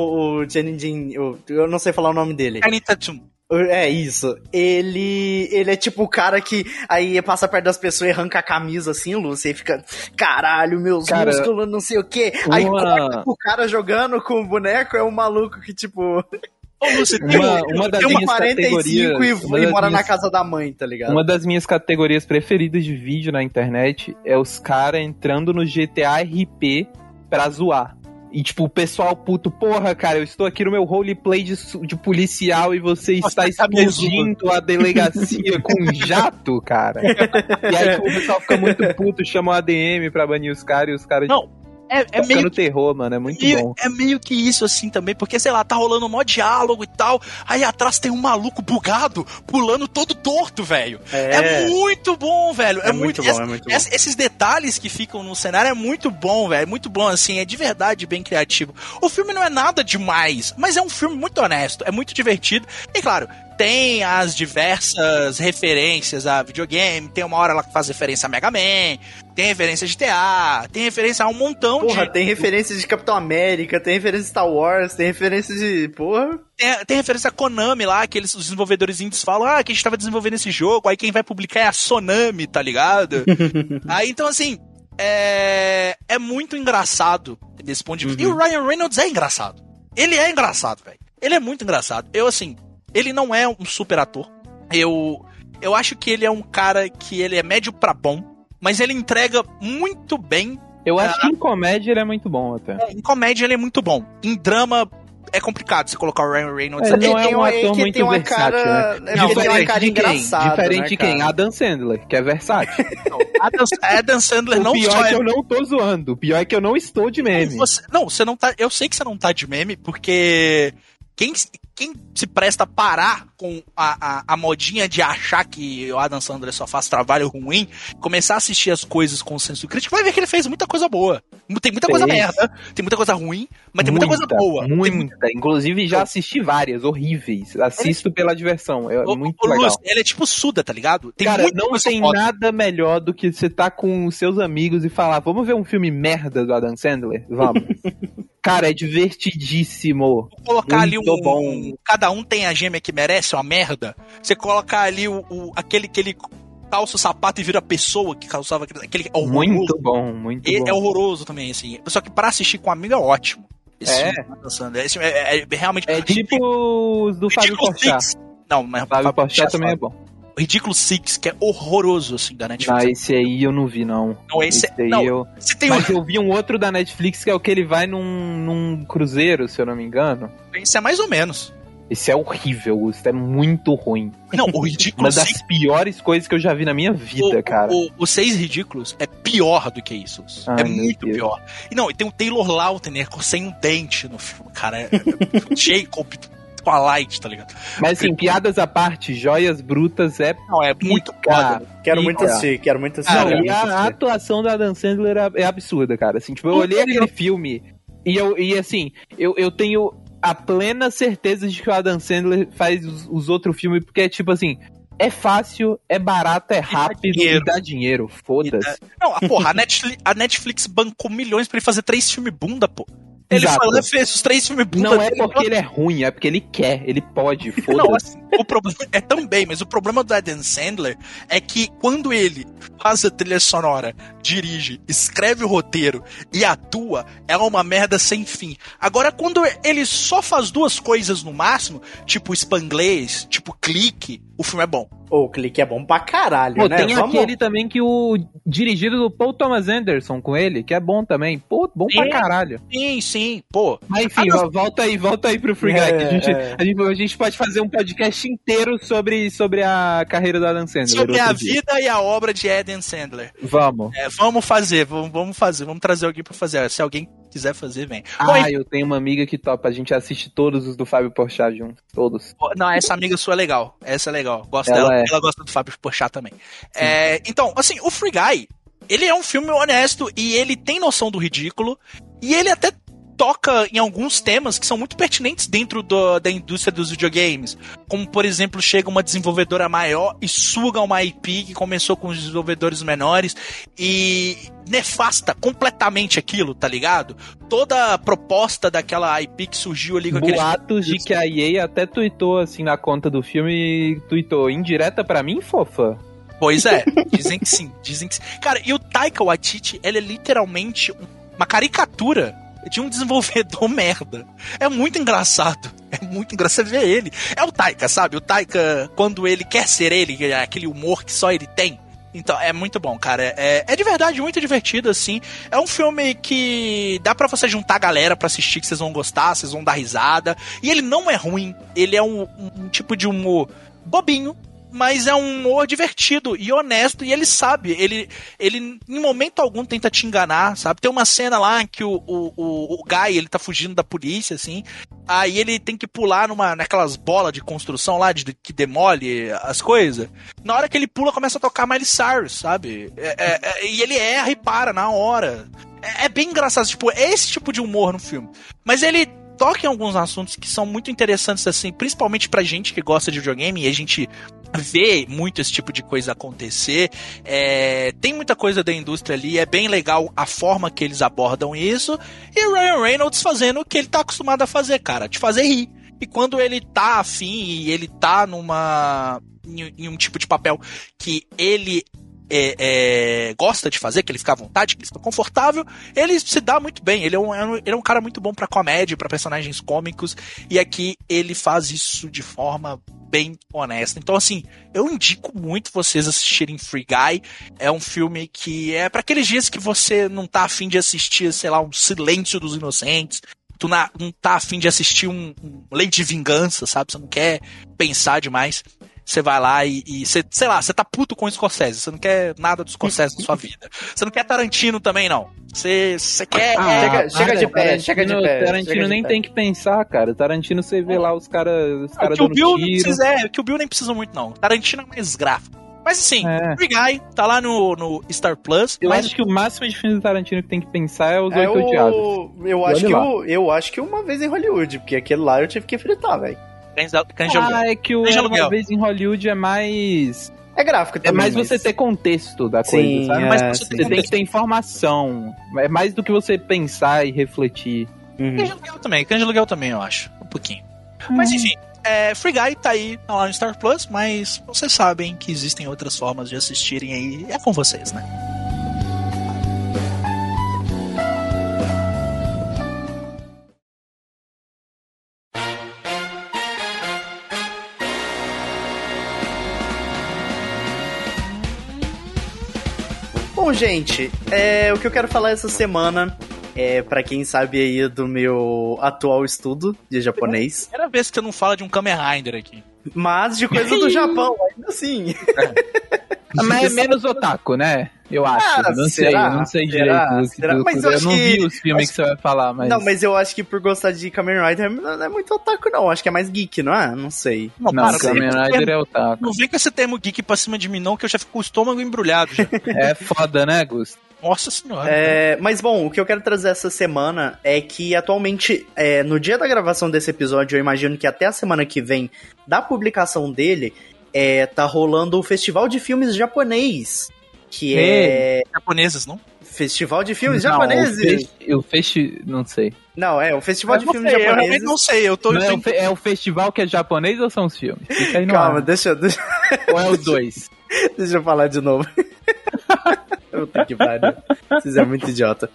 o Jenny Jin, o- eu não sei falar o nome dele. Channing Tatum. É isso. Ele. Ele é tipo o cara que aí passa perto das pessoas e arranca a camisa assim, Lúcia, e fica. Caralho, meus Cara, músculos, não sei o quê. Aí uma- corta o cara jogando com o boneco, é um maluco que, tipo. Lúcio, tem Uma, um- uma das Tem uma minhas 45 categorias. e, uma e mora na minhas- casa da mãe, tá ligado? Uma das minhas categorias preferidas de vídeo na internet é os caras entrando no GTA RP pra zoar. E tipo, o pessoal puto, porra, cara, eu estou aqui no meu roleplay de, de policial e você está tá explodindo a delegacia com um jato, cara. E aí tipo, o pessoal fica muito puto, chama o ADM pra banir os caras e os caras Não, É, é meio terror, mano, é muito meio- bom. é meio que isso assim também, porque sei lá, tá rolando um mó diálogo e tal, aí atrás tem um maluco bugado pulando todo torto, velho. É, muito bom, velho. É, É muito bom, essa- é muito bom. essa- esses detalhes que ficam no cenário é muito bom, velho. É muito bom, assim, é de verdade bem criativo. O filme não é nada demais, mas é um filme muito honesto, é muito divertido. E claro, tem as diversas referências a videogame, tem uma hora lá que faz referência a Mega Man, tem referência a GTA, tem referência a um montão Porra, de. tem referência de Capitão América, tem referência de Star Wars, tem referência de. Porra. Tem, tem referência a Konami lá, que eles, os desenvolvedores indies falam, ah, que a gente tava desenvolvendo esse jogo, aí quem vai publicar é a Sonami, tá ligado? aí então assim, é, é muito engraçado desse ponto de vista. E o Ryan Reynolds é engraçado. Ele é engraçado, velho. Ele é muito engraçado. Eu, assim, ele não é um super ator. Eu, eu acho que ele é um cara que ele é médio pra bom, mas ele entrega muito bem. Eu acho que em comédia ele é muito bom até. Em comédia ele é muito bom. Em drama é complicado você colocar o Ryan Reynolds. Ele não Ele é tem um uma- ator que muito tem uma versátil, cara- né? é, ele tem uma Diferente cara de quem? engraçada, Diferente né, de quem? Adam Sandler, que é versátil. Adam, Adam Sandler o não pior só é que é eu não tô zoando. O pior é que eu não estou de meme. Você- não, você não tá. Eu sei que você não tá de meme, porque quem, quem se presta a parar com a, a, a modinha de achar que o Adam Sandler só faz trabalho ruim, começar a assistir as coisas com senso crítico, vai ver que ele fez muita coisa boa. Tem muita coisa Fez. merda, tem muita coisa ruim, mas tem muita, coisa boa. Tem Muita. Inclusive, já assisti várias, horríveis. Assisto pela diversão. É Ô, muito ô, legal. Lúcio, ele é tipo Suda, tá ligado? Tem Cara, muita não tem foda. nada melhor do que você tá com os seus amigos e falar, vamos ver um filme merda do Adam Sandler? Vamos. Cara, é divertidíssimo. colocar ali um, Muito bom. Cada um tem a gêmea que merece, uma merda. Você colocar ali o, o- aquele que ele calça o sapato e vira pessoa que calçava aquele. é horroroso. Muito bom, muito E- bom. É horroroso também, assim. Só que pra assistir com um amigo é ótimo. Esse É. filme tá. Esse é, é- é realmente. É tipo os do Fábio Ridículo Porchat. Não, mas Fábio Porchat também é é bom. Ridículo Six, que é horroroso, assim, da Netflix. esse aí eu não vi, não. Não, esse, aí não, eu... você tem um, Mas eu vi um outro da Netflix que é o que ele vai num, num cruzeiro, se eu não me engano. esse é mais ou menos. Esse é horrível, isso é muito ruim. Não, o Ridículo Uma das piores coisas que eu já vi na minha vida, o, cara. O, o Seis Ridículos é pior do que isso. Ai, é muito Deus. pior. E não, e tem o Taylor Lautner sem um dente no filme, cara. É, é, Jacob com a Light, tá ligado? Mas assim, piadas à parte, joias brutas é Não, é muito Cara, foda. Quero muito assistir, quero muito assistir. Não, e muito a, atuação da Adam Sandler é, é absurda, cara. Assim, tipo, eu olhei aquele filme e eu e assim, eu, eu tenho a plena certeza de que o Adam Sandler faz os, os outros filmes, porque é tipo assim, é fácil, é barato, é rápido e dá dinheiro. Foda-se. Não, a porra, a Netflix, a Netflix bancou milhões pra ele fazer três filmes bunda, pô. Ele Exato. e fez os três filmes bunda. Não é porque ele é ruim, é porque ele quer, ele pode, foda-se. assim, o problema é também, mas o problema do Adam Sandler é que quando ele faz a trilha sonora, dirige, escreve o roteiro e atua, é uma merda sem fim. Agora, quando ele só faz duas coisas no máximo, tipo Spanglês, tipo clique, o filme é bom. Ô, o clique é bom pra caralho, Pô, né? tem Vamos- aquele também que o dirigido do Paul Thomas Anderson com ele, que é bom também. Pô, bom pra É. caralho. Sim, sim, pô. Mas enfim, Ah, vo- volta aí, volta aí pro Free Guy. É, que a, gente, é. a, gente, a gente pode fazer um podcast inteiro sobre, sobre a carreira do Adam Sandler. Sobre a dia. vida e a obra de Adam Sandler. Vamos. É, vamos fazer, vamos, vamos fazer, vamos trazer alguém pra fazer. Se alguém quiser fazer, vem. Bom, Ah, eu tenho uma amiga que topa. A gente assiste todos os do Fábio Porchat juntos. Todos. Não, essa amiga sua é legal. Essa é legal. Gosto Ela dela. é. Ela gosta do Fábio Porchat também. É, então, assim, o Free Guy, ele é um filme honesto e ele tem noção do ridículo e ele até toca em alguns temas que são muito pertinentes dentro do- da indústria dos videogames. Como, por exemplo, chega uma desenvolvedora maior e suga uma IP que começou com os desenvolvedores menores e nefasta completamente aquilo, tá ligado? Toda a proposta daquela IP que surgiu ali com aqueles Boatos de que a EA até tweetou assim na conta do filme. Tweetou indireta pra mim, fofa. Pois é, dizem que sim, dizem que sim. Cara, e o Taika Waititi, ele é literalmente um- uma caricatura de um desenvolvedor merda. É muito engraçado. É muito engraçado ver ele. É o Taika, sabe? O Taika, quando ele quer ser ele, é aquele humor que só ele tem. Então, é muito bom, cara. É, é de verdade muito divertido, assim. É um filme que dá para você juntar a galera para assistir, que vocês vão gostar, vocês vão dar risada. E ele não é ruim. Ele é um, um, tipo de humor bobinho, mas é um humor divertido e honesto, e ele sabe, ele, ele em momento algum tenta te enganar, sabe? Tem uma cena lá que o, o, o, o Guy, ele tá fugindo da polícia, assim, aí ele tem que pular numa, naquelas bolas de construção lá, de, que demole as coisas. Na hora que ele pula, começa a tocar Miley Cyrus, sabe? É, é, é, e ele erra e para na hora. É, é bem engraçado, tipo, é esse tipo de humor no filme. Mas ele toca em alguns assuntos que são muito interessantes, assim, principalmente pra gente que gosta de videogame e a gente vê muito esse tipo de coisa acontecer. É, tem muita coisa da indústria ali, é bem legal a forma que eles abordam isso. E o Ryan Reynolds fazendo o que ele tá acostumado a fazer, cara, te fazer rir. E quando ele tá afim e ele tá numa. Em, em um tipo de papel que ele é, é, gosta de fazer, que ele fica à vontade, que ele fica confortável, ele se dá muito bem. Ele é um, ele é um cara muito bom para comédia, para personagens cômicos, e aqui ele faz isso de forma bem honesta. Então, assim, eu indico muito vocês assistirem Free Guy. É um filme que é para aqueles dias que você não tá afim de assistir, sei lá, um Silêncio dos Inocentes. Tu não tá afim de assistir um, um Lei de Vingança, sabe? Você não quer pensar demais você vai lá e, e você, sei lá, você tá puto com o Scorsese, você não quer nada do Scorsese na sua vida. Você não quer Tarantino também, não. Você, você quer. Ah, chega, chega de pé, chega de pé. Tarantino nem pé. tem que pensar, cara. Tarantino você vê lá os caras os cara que o Bill tiro. precisa, é, que o Bill nem precisa muito, não. Tarantino é mais gráfico. Mas assim, É. Free Guy tá lá no, no Star Plus. Eu mas acho que o máximo de filme do Tarantino que tem que pensar é os É Oito Odiados. o... eu, acho que lá. o... eu acho que uma vez em Hollywood, porque aquele lá eu tive que fritar, velho. Cães Cães de Aluguel. Ah, é que o Cães Aluguel. Uma Vez em Hollywood é mais... É gráfico É também. mais mas- você ter contexto da Sim, coisa, sabe? é, Mas você sim. Você tem que ter informação. É mais do que você pensar e refletir. Uhum. Cães de Aluguel também, Cães de Aluguel também, eu acho. Um pouquinho. Mas enfim, é, Free Guy tá aí tá lá no Star Plus, mas vocês sabem que existem outras formas de assistirem aí. É com vocês, né? Gente, é, o que eu quero falar essa semana é, pra quem sabe aí do meu atual estudo de japonês, Primeira vez que você não fala de um Kamen Rider aqui. mas de coisa do Japão, ainda assim. Mas é menos otaku, né? Eu acho. Ah, não sei, será? eu não sei Será? direito. que Será? Mas eu eu não que- vi os filmes acho que você vai falar, mas. Não, mas eu acho que por gostar de Kamen Rider não é muito otaku, não. Acho que é mais geek, não é? Não sei. Não, Não, para, Kamen não, Rider é otaku. não vem com esse termo geek pra cima de mim, não, que eu já fico com o estômago embrulhado. Já. É foda, né, Gusto? Nossa senhora. É, mas bom, o que eu quero trazer essa semana é que atualmente, é, no dia da gravação desse episódio, eu imagino que até a semana que vem, da publicação dele, é, tá rolando o Festival de Filmes Japonês. Que é. Japoneses, não? Festival de Filmes Não, Japoneses? O festi... Não sei. Não, é, o Festival de Eu Filmes sei, eu Japoneses. realmente não sei, eu tô. Não, é, eu o é o festival que é japonês ou são os filmes? Fica aí no Calma, ar. deixa, deixa, Ou é os dois? deixa eu falar de novo. Puta que pariu. Vocês é muito idiota.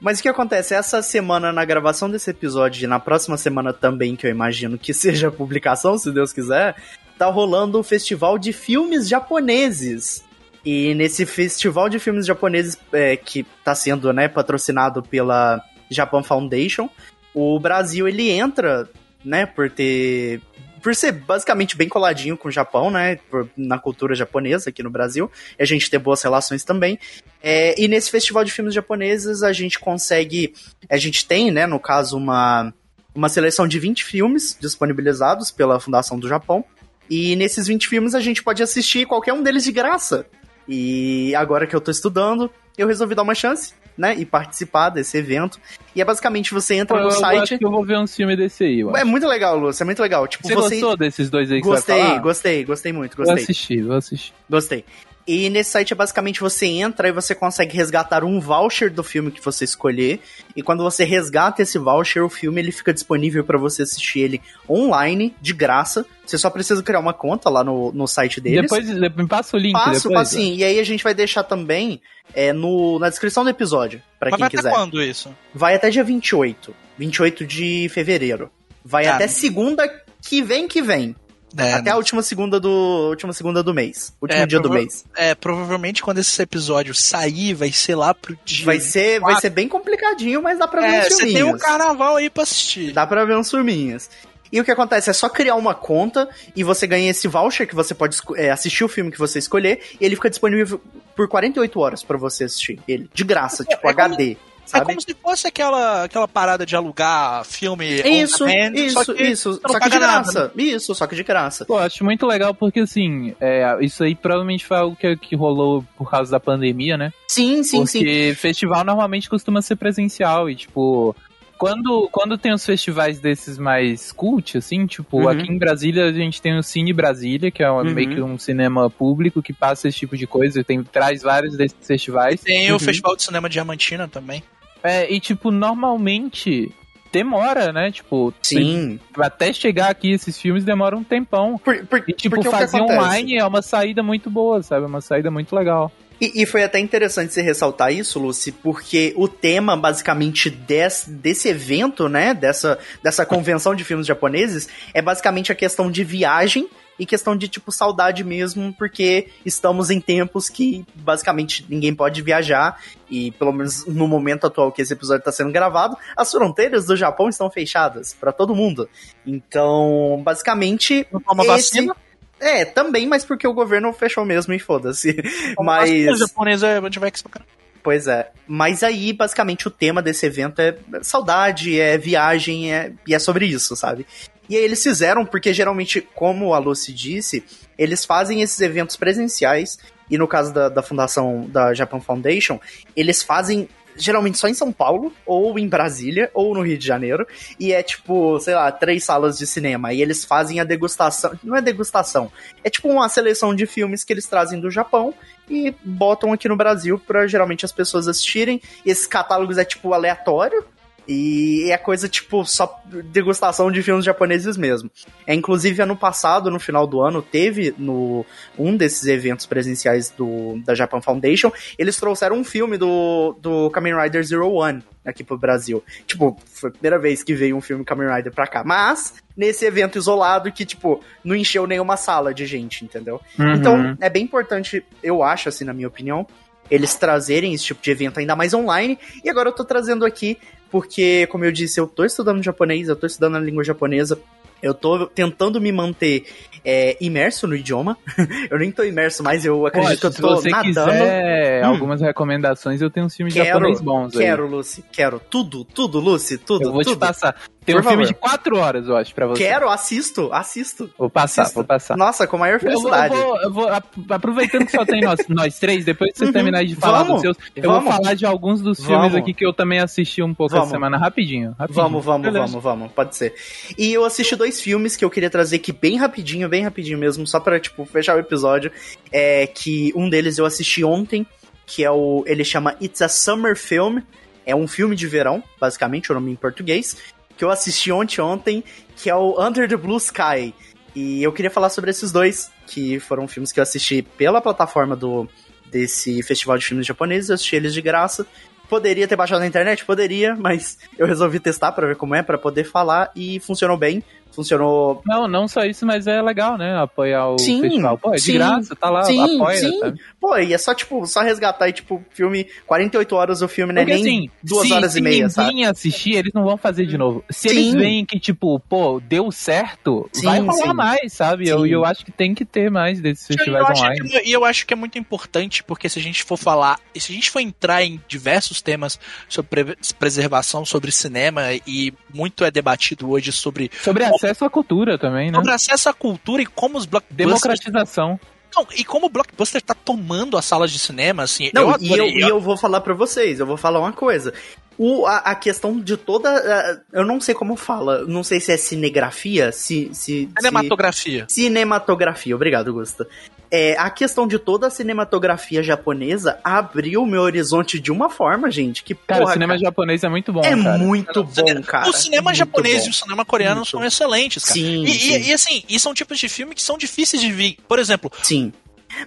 Mas o que acontece? Essa semana, na gravação desse episódio, e na próxima semana também, que eu imagino que seja a publicação, se Deus quiser, tá rolando o Festival de Filmes Japoneses. E nesse Festival de Filmes Japoneses, é, que tá sendo né, patrocinado pela Japan Foundation, o Brasil ele entra, né, por ter. Por ser basicamente bem coladinho com o Japão, né? por- na cultura japonesa aqui no Brasil. E a gente ter boas relações também. É, e nesse festival de filmes japoneses a gente consegue. A gente tem, né, no caso, uma, uma seleção de 20 filmes disponibilizados pela Fundação do Japão. E nesses 20 filmes a gente pode assistir qualquer um deles de graça. E agora que eu tô estudando, eu resolvi dar uma chance, né? E participar desse evento. E é basicamente você entra Pô, no eu site. acho que eu vou ver um filme desse aí, É muito legal, Lúcio, é muito legal. Tipo, Você, você. gostou desses dois aí Gostei, gostei, gostei muito, Vou gostei. assistir, vou assistir. Gostei. E nesse site é basicamente você entra e você consegue resgatar um voucher do filme que você escolher. E quando você resgata esse voucher, o filme ele fica disponível para você assistir ele online, de graça. Você só precisa criar uma conta lá no, no site deles. Depois, me passa o link. Passo, depois, passo sim. E aí a gente vai deixar também é, no, na descrição do episódio, para quem vai quiser. até quando isso? Vai até dia 28. 28 de fevereiro. Vai Tá. até segunda que vem que vem. É, até a última segunda do última segunda do mês. Último É, dia do mês. É, provavelmente quando esse episódio sair, vai ser lá pro dia. Vai ser, vai ser bem complicadinho, mas dá pra ver É, uns você tem filminhos. um carnaval aí pra assistir. Dá pra ver uns filminhos. E o que acontece é só criar uma conta e você ganha esse voucher que você pode é, assistir o filme que você escolher e ele fica disponível por 48 horas pra você assistir ele. De graça, tipo é como- É Sabe? como se fosse aquela, aquela parada de alugar filme Isso, demand, isso, só que isso. Só que de nada, graça. Isso, só que de graça. Pô, acho muito legal porque, assim, é, isso aí provavelmente foi algo que, que rolou por causa da pandemia, né? Sim, sim, sim. porque festival normalmente costuma ser presencial e, tipo, quando, quando tem os festivais desses mais cult, assim, tipo, Uhum. aqui em Brasília a gente tem o Cine Brasília, que é um- Uhum. meio que um cinema público que passa esse tipo de coisa, tem, traz vários desses festivais. Tem Uhum. o Festival de Cinema Diamantina também. É, e, tipo, normalmente demora, né? Tipo, Sim. até chegar aqui esses filmes demora um tempão. Por, por, E, tipo, fazer online é uma saída muito boa, sabe? É uma saída muito legal. E, e foi até interessante você ressaltar isso, Lucy, porque o tema, basicamente, des, desse evento, né, dessa, dessa convenção de filmes japoneses, é basicamente a questão de viagem e questão de, tipo, saudade mesmo, porque estamos em tempos que, basicamente, ninguém pode viajar, e pelo menos no momento atual que esse episódio está sendo gravado, as fronteiras do Japão estão fechadas para todo mundo. Então, basicamente, Não toma esse... vacina? É, também, mas porque o governo fechou mesmo e foda-se. Mas. O japonês é antivax pra caralho. Pois é. Mas aí, basicamente, o tema desse evento é saudade, é viagem, é... e é sobre isso, sabe? E aí eles fizeram, porque geralmente, como a Lucy disse, eles fazem esses eventos presenciais, e no caso da, da fundação da Japan Foundation, eles fazem geralmente só em São Paulo, ou em Brasília, ou no Rio de Janeiro, e é tipo, sei lá, três salas de cinema, e eles fazem a degustação, não é degustação, é tipo uma seleção de filmes que eles trazem do Japão, e botam aqui no Brasil pra geralmente as pessoas assistirem. Esses catálogos é tipo aleatório. E é coisa tipo só degustação de filmes japoneses mesmo. É inclusive ano passado, no final do ano, teve no um desses eventos presenciais do da Japan Foundation, eles trouxeram um filme do do Kamen Rider Zero One aqui pro Brasil. Tipo, foi a primeira vez que veio um filme Kamen Rider pra cá. Mas nesse evento isolado que tipo não encheu nenhuma sala de gente, entendeu? Uhum. Então, é bem importante, eu acho, assim, na minha opinião, eles trazerem esse tipo de evento ainda mais online. E agora eu tô trazendo aqui, porque, como eu disse, eu tô estudando japonês, eu tô estudando a língua japonesa. Eu tô tentando me manter é, imerso no idioma. eu nem tô imerso mais, eu acredito Poxa, que eu se tô você nadando. quiser Hum. algumas recomendações, eu tenho uns filmes Quero, japoneses bons aí. Quero, Lucy, quero. Tudo, tudo, Lucy, tudo, Eu vou tudo. te passar. Tem Por um filme favor. de quatro horas, eu acho, pra você. Quero, assisto, assisto. Vou passar, Assista. vou passar. Nossa, com a maior Eu vou, eu felicidade. vou- eu vou- ap- aproveitando que só tem nós, nós três, depois que vocês Uhum. terminarem de falar Vamos, dos seus, eu vamos. vou falar de alguns dos Vamos. filmes aqui que eu também assisti um pouco Vamos. essa semana, rapidinho. rapidinho. Vamos, vamos, Beleza. vamos, vamos, pode ser. E eu assisti dois filmes que eu queria trazer aqui bem rapidinho, bem rapidinho mesmo, só pra, tipo, fechar o episódio. É que um deles eu assisti ontem, que é o. Ele chama It's a Summer Film. É um filme de verão, basicamente, o nome em português. Que eu assisti ontem, ontem, que é o Under the Blue Sky. E eu queria falar sobre esses dois, que foram filmes que eu assisti pela plataforma do desse festival de filmes japoneses, eu assisti eles de graça. Poderia ter baixado na internet? Poderia, mas eu resolvi testar pra ver como é, pra poder falar e funcionou bem. Funcionou. Não, não só isso, mas é legal, né? Apoiar o Sim, festival. Pô, é de sim, graça, tá lá, sim, apoia, sim. sabe? Pô, e é só, tipo, só resgatar e, tipo, filme. 48 horas o filme, não é Porque nem assim, duas se, horas se e meia, ninguém sabe? assistir, eles não vão fazer de novo. Se Sim. eles veem que, tipo, pô, deu certo, Sim, vai rolar mais, sabe? E eu, eu acho que tem que ter mais desses festivais eu online. que- E eu acho que é muito importante, porque se a gente for falar, e se a gente for entrar em diversos temas sobre pre- preservação, sobre cinema, e muito é debatido hoje sobre, Sobre acesso à cultura também, né? sobre acesso à cultura e como os blockbusters. Democratização. Não, e como o blockbuster tá tomando as salas de cinema, assim. Não, eu e, eu, adorei. e eu vou falar pra vocês, eu vou falar uma coisa. O, a, a questão de toda. a- eu não sei como fala. Não sei se é cinegrafia, se. se Cinematografia. se- cinematografia, obrigado, Gusta. É, a questão de toda a cinematografia japonesa abriu o meu horizonte de uma forma, gente. Que Cara, porra, o cinema cara, japonês é muito bom, é cara. muito bom, cara. o cinema Muito japonês bom. e o cinema coreano Muito. são excelentes, cara. Sim, e, sim. E, e, assim, e são tipos de filme que são difíceis de vir. Por exemplo, Sim.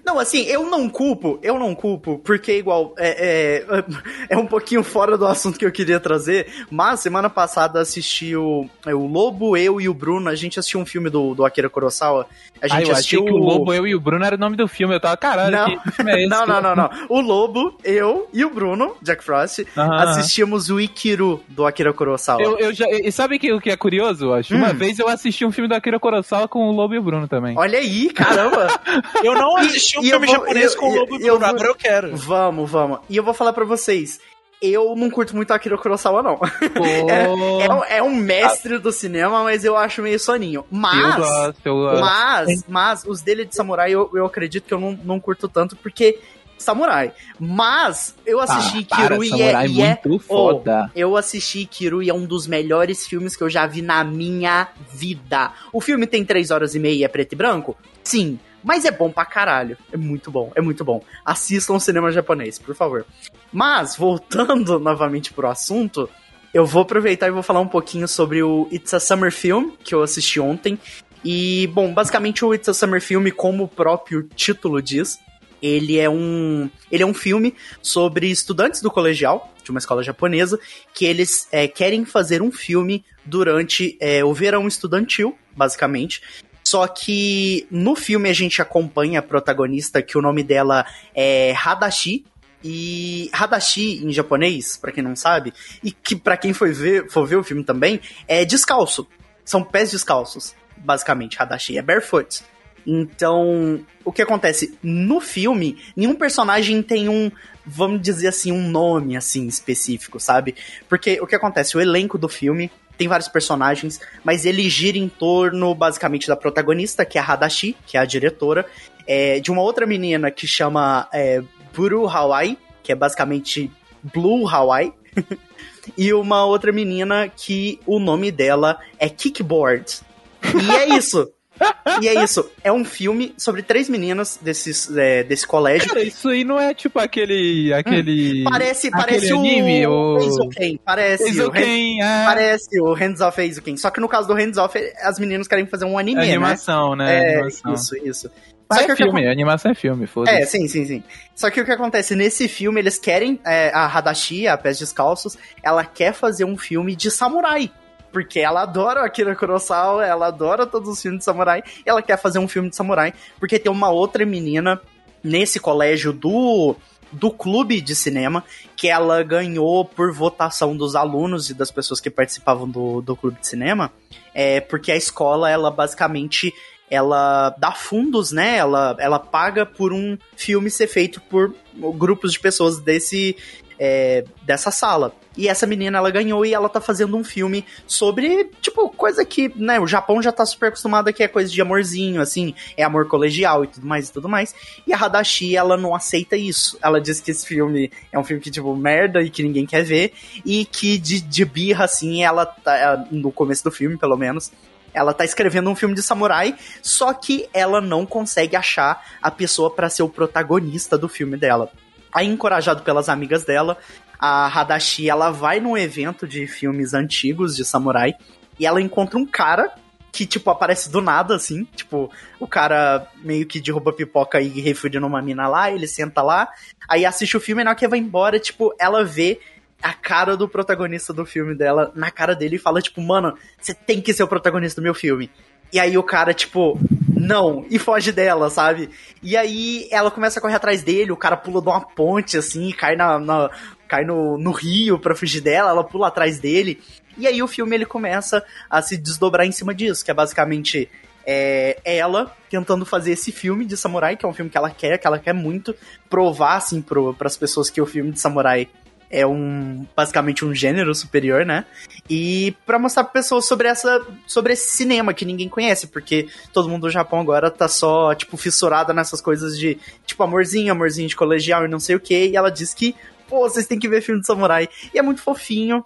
Não, assim, eu não culpo, eu não culpo, porque igual, é, é, é um pouquinho fora do assunto que eu queria trazer, mas semana passada assisti o, é, o Lobo, eu e o Bruno, a gente assistiu um filme do, do Akira Kurosawa, a Ah, gente eu achei assistiu que o Lobo, eu e o Bruno era o nome do filme. Eu tava, caralho, Não. que filme é esse? Não, não, não, não. O Lobo, eu e o Bruno, Jack Frost, Aham. assistimos o Ikiru do Akira Kurosawa. Eu, eu já, e sabe que, o que é curioso, eu acho? Uma Hum. vez eu assisti um filme do Akira Kurosawa com o Lobo e o Bruno também. Olha aí, caramba! eu não assisti um e eu filme vou- japonês eu- com o eu- Lobo e eu agora eu quero. vamos, vamos. E eu vou falar pra vocês, eu não curto muito Akira Kurosawa, não. Pô, É, um- é um mestre do cinema, mas eu acho meio soninho. eu Mas, gosto, eu gosto. mas, mas, os dele de samurai eu, eu acredito que eu não, não curto tanto, porque samurai. Mas, eu assisti Ah, para, Kiru e é, Samurai e é muito foda. eu assisti Kiru e é um dos melhores filmes que eu já vi na minha vida. O filme tem três horas e meia e é preto e branco? Sim. Mas é bom pra caralho. É muito bom, é muito bom. Assistam o cinema japonês, por favor. Mas, voltando novamente pro assunto, eu vou aproveitar e vou falar um pouquinho sobre o It's a Summer Film, que eu assisti ontem. E, bom, basicamente o It's a Summer Film, como o próprio título diz, ele é um, ele é um filme sobre estudantes do colegial, de uma escola japonesa, que eles é, querem fazer um filme durante é, o verão estudantil, basicamente. Só que no filme a gente acompanha a protagonista, que o nome dela é Hadashi. E Hadashi em japonês, pra quem não sabe, e que pra quem foi ver, for ver o filme também, é descalço. São pés descalços, basicamente. Hadashi é barefoot. Então, o que acontece? No filme, nenhum personagem tem um, vamos dizer assim, um nome assim específico, sabe? Porque o que acontece? O elenco do filme tem vários personagens, mas ele gira em torno, basicamente, da protagonista, que é a Hadashi, que é a diretora, é, de uma outra menina que chama é, Buru Hawaii, que é basicamente Blue Hawaii, e uma outra menina que o nome dela é Kickboard. E é isso. E é isso. É um filme sobre três meninas desses, é, desse colégio. Cara, isso aí não é tipo aquele. aquele Parece, aquele parece anime, o o. Eizouken. Parece o Hand- Eizouken, é. Parece o Hands Off Eizouken. Só que no caso do Hands Off, as meninas querem fazer um anime, animação, né? né? É, animação. isso, isso. Só que é o que filme, animação é filme, foda-se. É, sim, sim, sim. Só que o que acontece, nesse filme, eles querem, é, a Hadashi, a Pés Descalços, ela quer fazer um filme de samurai. Porque ela adora o Akira Kurosawa, ela adora todos os filmes de samurai, e ela quer fazer um filme de samurai, porque tem uma outra menina nesse colégio do, do clube de cinema, que ela ganhou por votação dos alunos e das pessoas que participavam do, do clube de cinema, é porque a escola, ela basicamente ela dá fundos, né? Ela, ela paga por um filme ser feito por grupos de pessoas desse é, dessa sala. E essa menina ela ganhou e ela tá fazendo um filme sobre, tipo, coisa que, né, o Japão já tá super acostumado que é coisa de amorzinho, assim, é amor colegial e tudo mais e tudo mais. E a Hadashi, ela não aceita isso. Ela diz que esse filme é um filme que, tipo, merda e que ninguém quer ver. E que de, de birra, assim, ela tá, no começo do filme, pelo menos, ela tá escrevendo um filme de samurai, só que ela não consegue achar a pessoa para ser o protagonista do filme dela. Aí, encorajado pelas amigas dela, a Hadashi, ela vai num evento de filmes antigos de samurai e ela encontra um cara que, tipo, aparece do nada, assim. Tipo, o cara meio que derruba pipoca e refugia numa mina lá, ele senta lá, aí assiste o filme e na hora que vai embora, tipo, ela vê a cara do protagonista do filme dela na cara dele e fala, tipo, mano, você tem que ser o protagonista do meu filme. E aí o cara, tipo, não, e foge dela, sabe? E aí ela começa a correr atrás dele, o cara pula de uma ponte, assim, cai, na, na- cai no, no rio pra fugir dela, ela pula atrás dele. E aí o filme ele começa a se desdobrar em cima disso, que é basicamente é, ela tentando fazer esse filme de samurai, que é um filme que ela quer, que ela quer muito provar, assim, pro, pras pessoas que o filme de samurai é um basicamente um gênero superior, né? E pra mostrar pra pessoas sobre essa sobre esse cinema que ninguém conhece, porque todo mundo do Japão agora tá só tipo fissurada nessas coisas de tipo amorzinho, amorzinho de colegial e não sei o que, e ela diz que pô, vocês têm que ver filme de samurai. E é muito fofinho,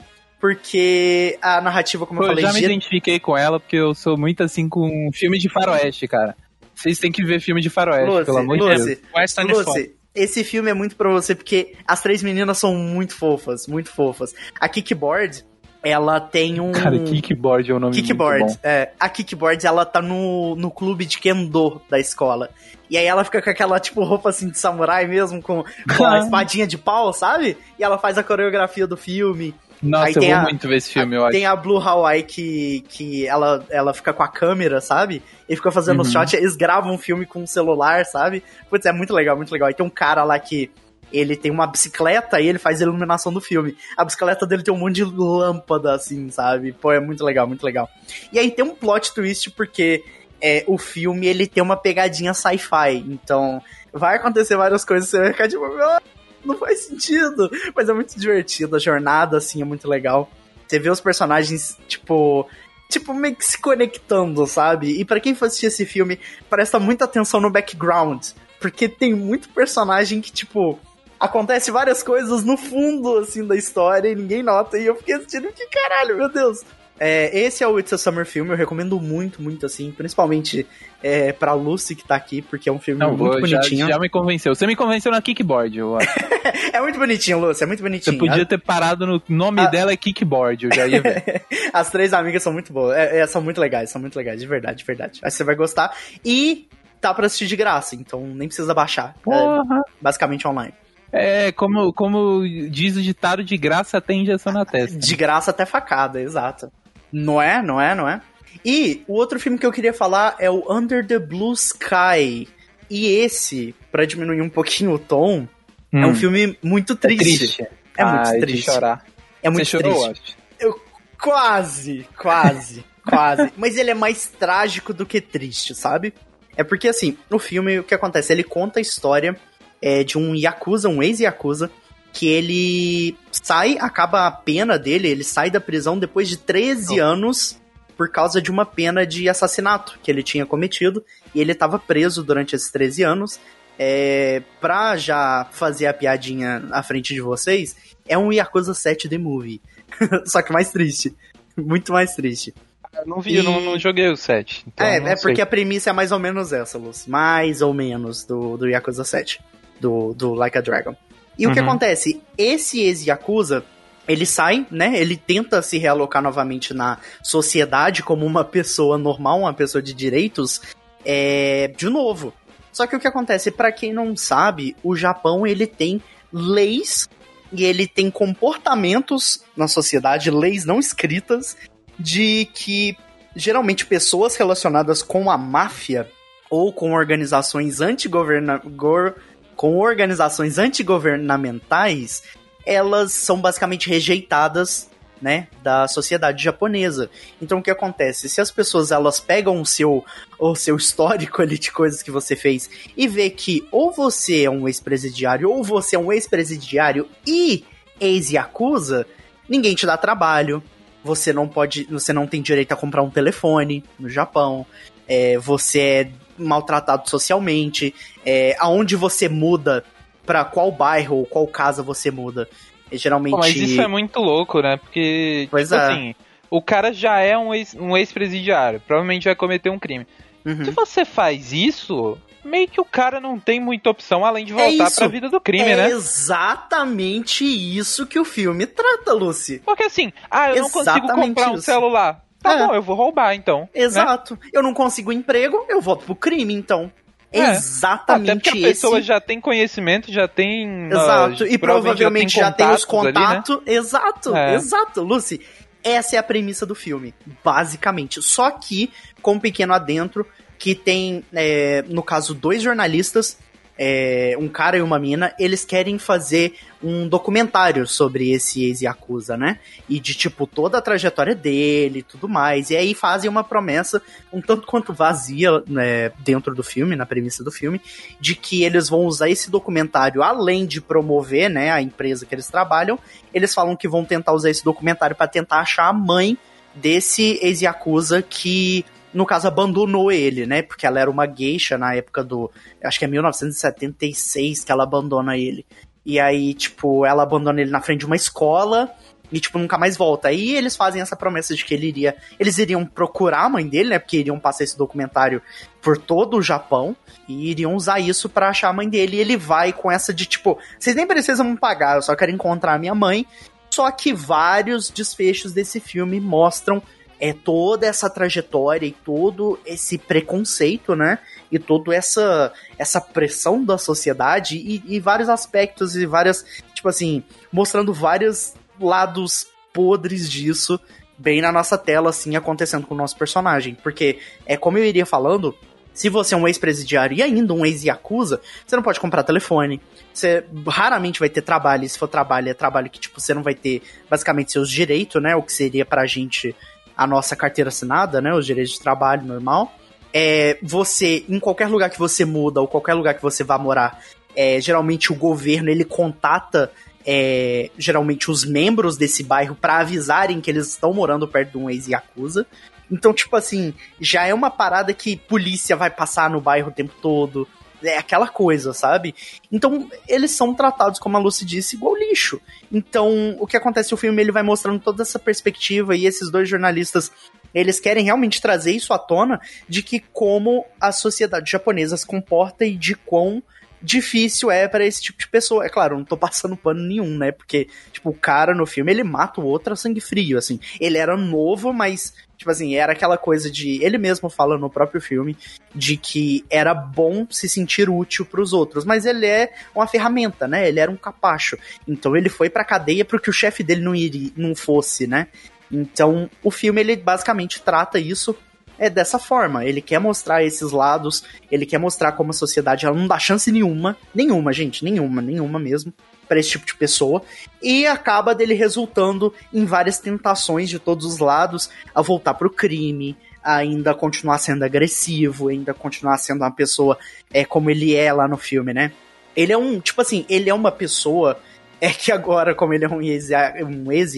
porque a narrativa, como Pô, eu eu falei, já me gira- identifiquei com ela, porque eu sou muito assim com filme de faroeste, cara. Vocês têm que ver filme de faroeste, Lucy, pelo amor de Deus. Lucy, Front. Lucy, esse filme é muito pra você porque as três meninas são muito fofas, muito fofas. A Kickboard, ela tem um. Cara, kickboard é o nome Kickboard, é. A Kickboard, ela tá no, no clube de Kendo da escola. E aí ela fica com aquela, tipo, roupa assim de samurai mesmo, com, com a espadinha de pau, sabe? E ela faz a coreografia do filme. Nossa, eu vou a- muito ver esse filme, eu acho. Tem a Blue Hawaii que, que ela, ela fica com a câmera, sabe? E fica fazendo Uhum. shots, eles gravam um filme com um celular, sabe? Putz, é muito legal, muito legal. E tem um cara lá que ele tem uma bicicleta e ele faz a iluminação do filme. A bicicleta dele tem um monte de lâmpada, assim, sabe? Pô, é muito legal, muito legal. E aí tem um plot twist porque é, o filme ele tem uma pegadinha sci-fi. Então vai acontecer várias coisas, você vai ficar tipo, "Ah, não faz sentido. Mas é muito divertido, a jornada, assim, é muito legal. Você vê os personagens, tipo. Tipo, meio que se conectando, sabe? E pra quem for assistir esse filme, presta muita atenção no background. Porque tem muito personagem que, tipo, acontece várias coisas no fundo, assim, da história e ninguém nota. E eu fiquei assistindo, que caralho, meu Deus. É, esse é o It's a Summer Film, eu recomendo muito, muito, assim, principalmente é, pra Lucy que tá aqui, porque é um filme Não, muito vou, já, bonitinho. já me convenceu. Você me convenceu na kickboard, eu acho. É muito bonitinho, Lucy, é muito Você bonitinho. podia ter parado no nome Ah. dela é kickboard, eu já ia ver. As três amigas são muito boas. É, é, são muito legais, são muito legais, de verdade, de verdade. Acho que você vai gostar. E tá pra assistir de graça, então nem precisa baixar. É Porra. basicamente online. É, como, como diz o ditado, de graça tem injeção na testa. De graça até facada, exato. Não é, não é, não é? E o outro filme que eu queria falar é o Under the Blue Sky. E esse, pra diminuir um pouquinho o tom, é um Hum. filme muito É triste. triste. É muito Ai, triste. Chorar. É muito Você chorou, triste. eu acho. Eu quase, quase, quase. Mas ele é mais trágico do que triste, sabe? É porque, assim, no filme, o que acontece? Ele conta a história é, de um Yakuza, um ex-Yakuza, que ele sai, acaba a pena dele, ele sai da prisão depois de 13 anos por causa de uma pena de assassinato que ele tinha cometido. E ele estava preso durante esses 13 anos. É, pra já fazer a piadinha à frente de vocês, é um Yakuza 7 The Movie. Só que mais triste. Muito mais triste. Eu não vi, eu não, E- não joguei o 7. Então é, não é sei. porque a premissa é mais ou menos essa, Lúcio. Mais ou menos do, do Yakuza 7. Do, do Like a Dragon. E o que Uhum. acontece? Esse ex-Yakuza, ele sai, né? Ele tenta se realocar novamente na sociedade como uma pessoa normal, uma pessoa de direitos, é, de novo. Só que o que acontece? Pra quem não sabe, o Japão ele tem leis e ele tem comportamentos na sociedade, leis não escritas, de que geralmente pessoas relacionadas com a máfia ou com organizações antigoverna gor- com organizações antigovernamentais, elas são basicamente rejeitadas, né, da sociedade japonesa. Então o que acontece? Se as pessoas elas pegam o seu o seu histórico ali de coisas que você fez e vê que ou você é um ex-presidiário ou você é um ex-presidiário e ex-yakuza, ninguém te dá trabalho. Você não pode, você não tem direito a comprar um telefone no Japão. É, você é maltratado socialmente. É, aonde você muda, pra qual bairro ou qual casa você muda. É, geralmente. Pô, mas isso é muito louco, né? Porque, Pois tipo é. assim, o cara já é um ex- um ex-presidiário, provavelmente vai cometer um crime. Uhum. Se você faz isso, meio que o cara não tem muita opção além de É voltar isso. pra vida do crime, é né? exatamente isso que o filme trata, Lucy. Porque assim, ah, eu não consigo Exatamente comprar um isso. celular. Tá É. bom, eu vou roubar então. né? Exato. Eu não consigo emprego, eu volto pro crime, então. É. Até Exatamente porque a pessoa esse. já tem conhecimento, já tem. Exato. ah, e provavelmente já tem os contatos ali, né? Exato, É. exato, Lucy. Essa é a premissa do filme, basicamente. Só que com um pequeno adentro que tem, é, no caso, dois jornalistas, é, um cara e uma mina, eles querem fazer um documentário sobre esse ex-Yakuza, né? E de, tipo, toda a trajetória dele e tudo mais. E aí fazem uma promessa, um tanto quanto vazia, né, dentro do filme, na premissa do filme, de que eles vão usar esse documentário, além de promover, né, a empresa que eles trabalham, eles falam que vão tentar usar esse documentário para tentar achar a mãe desse ex-Yakuza que, no caso, abandonou ele, né? Porque ela era uma geisha na época do. Acho que é 1976 que ela abandona ele. E aí, tipo, ela abandona ele na frente de uma escola e, tipo, nunca mais volta. Aí eles fazem essa promessa de que ele iria. Eles iriam procurar a mãe dele, né? Porque iriam passar esse documentário por todo o Japão. E iriam usar isso para achar a mãe dele. E ele vai com essa de, tipo, vocês nem precisam me pagar, eu só quero encontrar a minha mãe. Só que vários desfechos desse filme mostram é toda essa trajetória e todo esse preconceito, né? E toda essa essa pressão da sociedade e, e vários aspectos e várias, tipo assim, mostrando vários lados podres disso bem na nossa tela, assim, acontecendo com o nosso personagem. Porque, é como eu iria falando, se você é um ex-presidiário e ainda um ex-yakuza, você não pode comprar telefone. Você raramente vai ter trabalho. E se for trabalho, é trabalho que, tipo, você não vai ter basicamente seus direitos, né? O que seria pra gente a nossa carteira assinada, né? Os direitos de trabalho normal. É, você, em qualquer lugar que você muda ou qualquer lugar que você vá morar, é, geralmente o governo ele contata é, geralmente os membros desse bairro para avisarem que eles estão morando perto de um ex-yakuza. Então, tipo assim, já é uma parada que polícia vai passar no bairro o tempo todo. É aquela coisa, sabe? Então, eles são tratados, como a Lucy disse, igual lixo. Então, o que acontece no filme, ele vai mostrando toda essa perspectiva e esses dois jornalistas eles querem realmente trazer isso à tona de que como a sociedade japonesa se comporta e de quão difícil é para esse tipo de pessoa. É claro, não tô passando pano nenhum, né? Porque, tipo, o cara no filme, ele mata o outro a sangue frio, assim. Ele era novo, mas, tipo assim, era aquela coisa de. Ele mesmo fala no próprio filme de que era bom se sentir útil para os outros, mas ele é uma ferramenta, né? Ele era um capacho. Então ele foi pra cadeia porque o chefe dele não iria, não fosse, né? Então, o filme ele basicamente trata isso é dessa forma. Ele quer mostrar esses lados, ele quer mostrar como a sociedade ela não dá chance nenhuma, nenhuma, gente, nenhuma, nenhuma mesmo, para esse tipo de pessoa, e acaba dele resultando em várias tentações de todos os lados a voltar pro crime, ainda continuar sendo agressivo, ainda continuar sendo uma pessoa é como ele é lá no filme, né? Ele é um, tipo assim, ele é uma pessoa é que agora, como ele é um ex-yakuza, um ex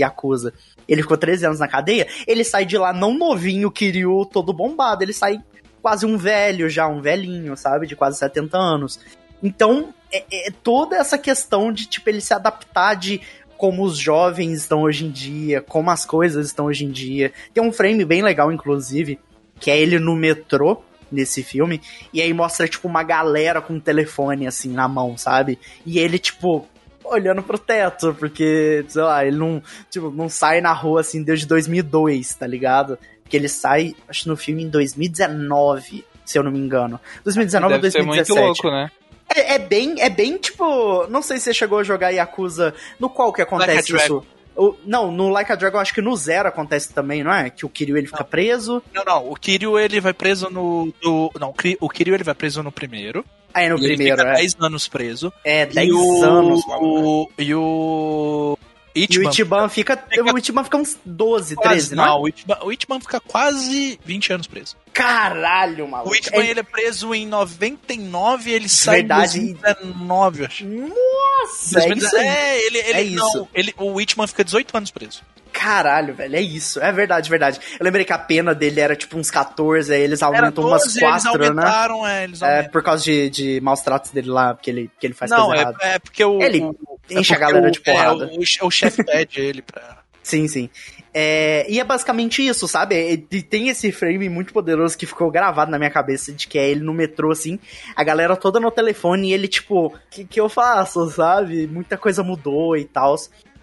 ele ficou 13 anos na cadeia, ele sai de lá não novinho, Kiryu, todo bombado, ele sai quase um velho já, um velhinho, sabe? De quase 70 anos. Então, é, é toda essa questão de, tipo, ele se adaptar de como os jovens estão hoje em dia, como as coisas estão hoje em dia. Tem um frame bem legal, inclusive, que é ele no metrô, nesse filme, e aí mostra, tipo, uma galera com um telefone, assim, na mão, sabe? E ele, tipo, olhando pro teto, porque, sei lá, ele não, tipo, não sai na rua assim desde 2002, tá ligado? Porque ele sai, acho no filme em 2019, se eu não me engano. 2019 ou 2017. Ser muito louco, né? É, é, bem, é bem tipo, não sei se você chegou a jogar Yakuza, no qual que acontece like isso? O, não, no Like a Dragon acho que no Zero acontece também, não é? Que o Kiryu ele fica não. preso. Não, não, o Kiryu ele vai preso no, no não, o Kiryu ele vai preso no primeiro. Ah, é no primeiro, ele fica é. 10 anos preso. É, 10 anos. O, e o. Ichiban, e o Ichiban fica, fica, O Ichiban fica uns 12, quase, 13, não, não é? O Ichiban, o Ichiban fica quase 20 anos preso. Caralho, maluco. O Ichiban é... ele é preso em 99 ele sai Verdade. em 2019, acho. Nossa, 2019, é isso aí. É, ele, ele, é não, isso. Ele, o Ichiban fica 18 anos preso. Caralho, velho, é isso. É verdade, verdade. Eu lembrei que a pena dele era tipo uns 14, aí eles aumentam 12, umas 4, eles né? aumentaram, né? É, eles aumentaram. É por causa de, de maus tratos dele lá, porque ele, que ele faz Não, coisa é, é porque o. Ele enche é a galera o, de porrada. É, o, o chefe pede ele pra. Sim, sim. É, e é basicamente isso, sabe? E tem esse frame muito poderoso que ficou gravado na minha cabeça, de que é ele no metrô, assim, a galera toda no telefone e ele, tipo, o que, que eu faço, sabe? Muita coisa mudou e tal.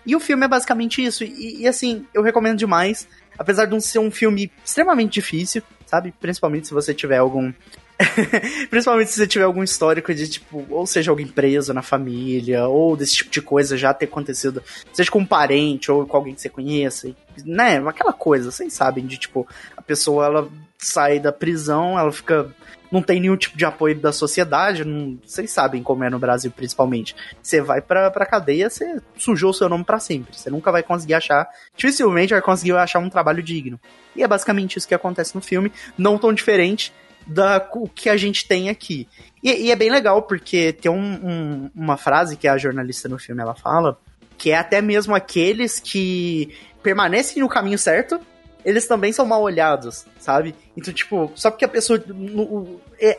E o filme é basicamente isso. E, e, assim, eu recomendo demais. Apesar de não ser um filme extremamente difícil, sabe? Principalmente se você tiver algum. Principalmente se você tiver algum histórico de, tipo, ou seja, alguém preso na família, ou desse tipo de coisa já ter acontecido, seja com um parente ou com alguém que você conheça, né? Aquela coisa, vocês sabem, de tipo, a pessoa ela sai da prisão, ela fica não tem nenhum tipo de apoio da sociedade, não, vocês sabem como é no Brasil principalmente. Você vai pra, pra cadeia, você sujou o seu nome para sempre. Você nunca vai conseguir achar, dificilmente vai conseguir achar um trabalho digno. E é basicamente isso que acontece no filme, não tão diferente da o que a gente tem aqui. E, e é bem legal, porque tem um, um, uma frase que a jornalista no filme ela fala, que é até mesmo aqueles que permanecem no caminho certo, eles também são mal olhados, sabe? Então, tipo, só porque a pessoa.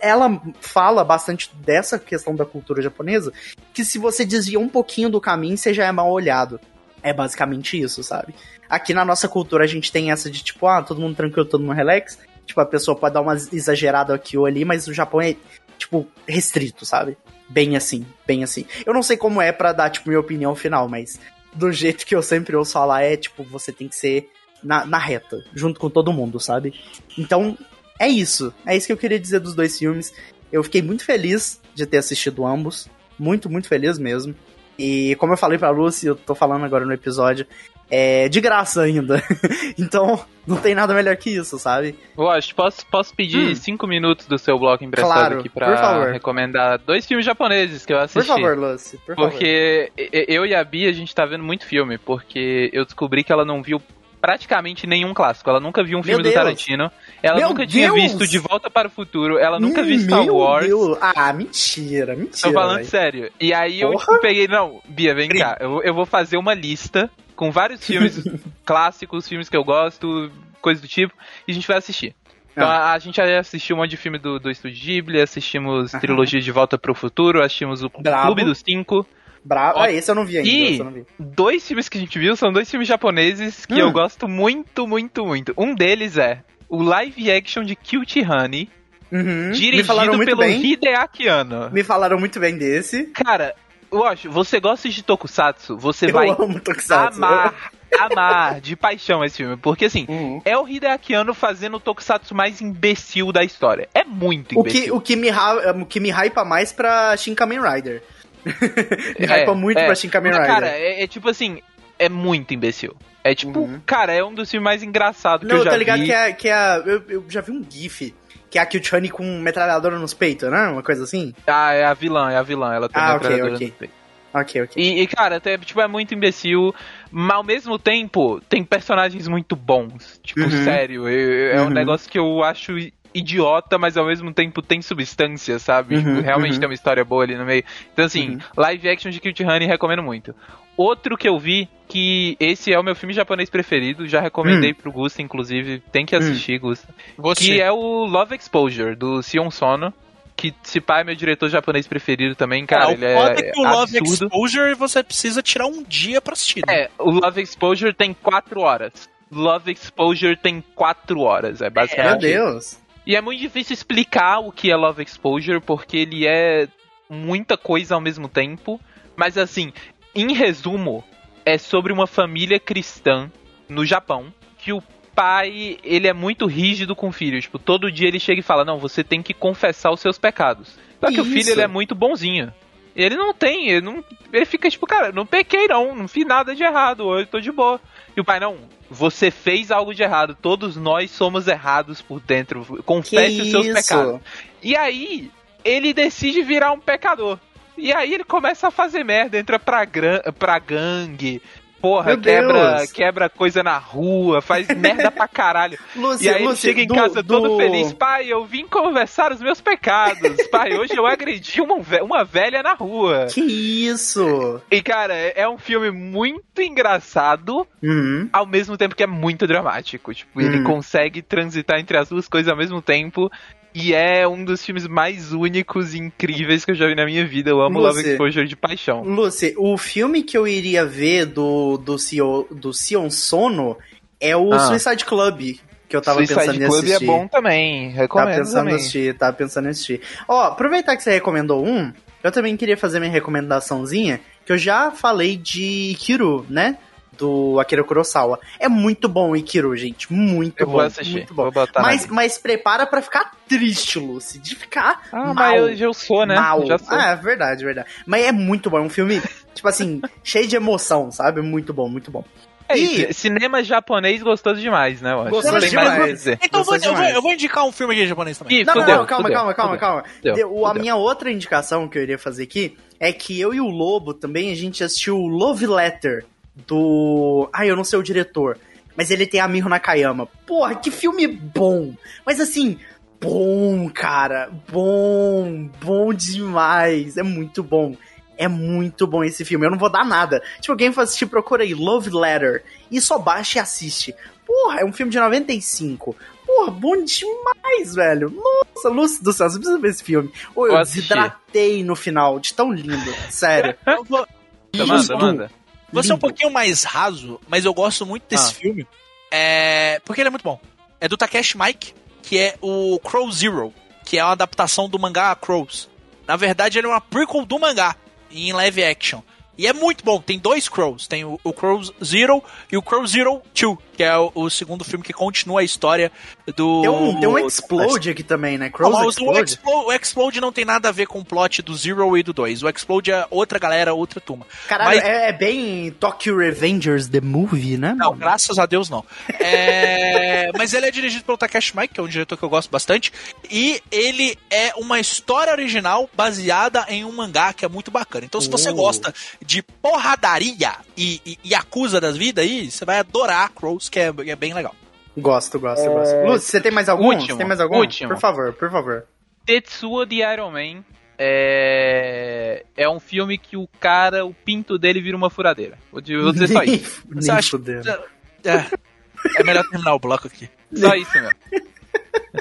ela fala bastante dessa questão da cultura japonesa, que se você desvia um pouquinho do caminho, você já é mal olhado. É basicamente isso, sabe? Aqui na nossa cultura a gente tem essa de tipo, ah, todo mundo tranquilo, todo mundo relax. Tipo, a pessoa pode dar uma exagerada aqui ou ali, mas o Japão é, tipo, restrito, sabe? Bem assim, bem assim. Eu não sei como é pra dar, tipo, minha opinião final, mas do jeito que eu sempre ouço falar é, tipo, você tem que ser na, na reta, junto com todo mundo, sabe? Então, é isso. É isso que eu queria dizer dos dois filmes. Eu fiquei muito feliz de ter assistido ambos. Muito, muito feliz mesmo. E como eu falei pra Lucy, eu tô falando agora no episódio, é de graça ainda. então, não tem nada melhor que isso, sabe? Wash, posso, posso pedir Hum. cinco minutos do seu bloco emprestado Claro, aqui por pra recomendar dois filmes japoneses que eu Por assisti? favor, Lucy, por favor. Porque eu e a Bia, a gente tá vendo muito filme, porque eu descobri que ela não viu praticamente nenhum clássico. Ela nunca viu um filme do. Tarantino. Ela Meu nunca tinha Deus. visto De Volta para o Futuro. Ela nunca viu Star Wars. Deus. Ah, mentira, mentira. Tô falando velho. sério. E aí eu Porra. tipo, peguei, não, Bia, vem cá. Eu, eu vou fazer uma lista com vários filmes clássicos, filmes que eu gosto, coisa do tipo, e a gente vai assistir. Então Ah. a, a gente já assistiu um monte de filme do, do Estúdio Ghibli, assistimos Aham. trilogia de Volta pro Futuro, assistimos o Brabo. Clube dos Cinco. Bravo. Ah, esse eu não vi ainda. E- não vi. Dois filmes que a gente viu são dois filmes japoneses que Hum. eu gosto muito, muito, muito. Um deles é o live action de Cute Honey, Uhum. Dirigido pelo bem. Hideaki Anno. Me falaram muito bem desse. Cara, eu acho, você gosta de Tokusatsu, você eu vai amar, amar de paixão esse filme. Porque assim, Uhum. é o Hideaki Anno fazendo o Tokusatsu mais imbecil da história. É muito O que, imbecil. o, que me, o que me hypa mais pra Shin Kamen Rider. Me É, hypa muito é. pra Shin Kamen Rider. Cara, é, é tipo assim, é muito imbecil. É tipo, Uhum. cara, é um dos filmes mais engraçados que Não, eu já tá ligado vi. que é, que é eu, eu já vi um gif, que é a Kyuchani com metralhadora nos peitos, né? Uma coisa assim. Ah, é a vilã, é a vilã. Ela tem Ah, metralhadora ok. no peito. Ok, ok. E, e, cara, até, tipo, é muito imbecil, mas ao mesmo tempo tem personagens muito bons. Tipo, Uhum. sério, é, é um Uhum. negócio que eu acho idiota, mas ao mesmo tempo tem substância, sabe? Uhum, Tipo, realmente uhum. tem uma história boa ali no meio. Então, assim, Uhum. live action de Cute Honey recomendo muito. Outro que eu vi, que esse é o meu filme japonês preferido, já recomendei pro Gusta, inclusive, tem que assistir, Gusta. Você. Que é o Love Exposure, do Sion Sono. Que se pá é meu diretor japonês preferido também, cara. Ah, o ele é, é que o Love absurdo. Exposure você precisa tirar um dia pra assistir. né? É, o Love Exposure tem 4 horas. Love Exposure tem 4 horas, é Meu basicamente. Deus. E é muito difícil explicar o que é Love Exposure, porque ele é muita coisa ao mesmo tempo. Mas assim, em resumo, é sobre uma família cristã no Japão que o pai, ele é muito rígido com o filho. Tipo, todo dia ele chega e fala: "Não, você tem que confessar os seus pecados". Só que o filho Isso. ele é muito bonzinho. Ele não tem, ele não, ele fica tipo, cara, não pequei não, não fiz nada de errado, hoje tô de boa. E o pai não, você fez algo de errado, todos nós somos errados por dentro. Confesse os seus pecados. E aí, ele decide virar um pecador. E aí ele começa a fazer merda, entra pra, gran pra gangue. Porra, Meu quebra, Deus. quebra coisa na rua, faz merda pra caralho. Lúcia, E aí ele Lúcia, chega em do- casa todo do- feliz. Pai, eu vim conversar os meus pecados. Pai, hoje eu agredi uma, uma velha na rua. Que isso? E, cara, é é um filme muito engraçado, Uhum. ao mesmo tempo que é muito dramático. Tipo, ele Uhum. consegue transitar entre as duas coisas ao mesmo tempo. E é um dos filmes mais únicos e incríveis que eu já vi na minha vida. Eu amo Love Você- Exposure de paixão. Lucy, o filme que eu iria ver do, do, Sion, do Sion Sono é o Ah. Suicide Club, que eu tava Suicide pensando em Club assistir. é bom também. Tava Recomendo pensando em também. assistir, tava pensando em assistir. Ó, aproveitar que você recomendou um, eu também queria fazer minha recomendaçãozinha, que eu já falei de Ikiru, né? Do Akira Kurosawa. É muito bom o Ikiru, gente. Muito Eu bom. vou assistir. Muito bom. Vou botar Mas, mas prepara pra ficar triste, Lucy. De ficar Ah, mal. mas eu, já sou, né? Mal. Já sou. Ah, é verdade, verdade. Mas é muito bom. É um filme, tipo assim, cheio de emoção, sabe? Muito bom, muito bom. É E- isso, cinema japonês gostoso demais, né? Eu. Gostoso Não tem mais demais. dizer. Então eu vou, eu, vou, demais. eu vou indicar um filme aqui japonês também. Ih, Não, fudeu, não, não, calma, fudeu, calma, calma, fudeu. calma. Fudeu, o- a fudeu. minha outra indicação que eu iria fazer aqui é que eu e o Lobo também, a gente assistiu o Love Letter do. Ai, eu não sei o diretor. Mas ele tem a Miho Nakayama. Porra, que filme bom! Mas assim, bom, cara. Bom, bom demais. É muito bom. É muito bom esse filme. Eu não vou dar nada. Tipo, quem for assistir, procura aí Love Letter. E só baixa e assiste. Porra, é um filme de 95. Porra, bom demais, velho. Nossa, Lúcio do céu, você precisa ver esse filme. Ô, eu desidratei no final, de tão lindo. Sério. Eu vou, Manda, manda. vou ser um pouquinho mais raso, mas eu gosto muito desse Ah. filme. É, porque ele é muito bom. É do Takeshi Mike, que é o Crow Zero, que é uma adaptação do mangá Crows. Na verdade, ele é uma prequel do mangá, em live action. E é muito bom, tem dois Crows. Tem o, o Crow Zero e o Crow Zero 2, que é o, o segundo filme que continua a história do. Tem um, tem um Explode aqui também, né? Crows mas o Explode. Explode, o Explode não tem nada a ver com o plot do Zero e do 2. O Explode é outra galera, outra turma. Caralho, Mas- é, é bem Tokyo Revengers The Movie, né? Não, mano? graças a Deus não. É, mas ele é dirigido pelo Takeshi Mike, que é um diretor que eu gosto bastante. E ele é uma história original baseada em um mangá que é muito bacana. Então, se você Uh. gosta de porradaria e, e, e acusa das vidas aí, você vai adorar Crows, que é, é bem legal. Gosto, gosto, gosto. Lúcio, você tem mais algum? Último, Você tem mais algum? último. Por favor, por favor. Tetsuo de Iron Man é... é um filme que o cara, o pinto dele vira uma furadeira. Vou dizer, só isso. Nem, nem acha-. É, é melhor terminar o bloco aqui. Só isso mesmo.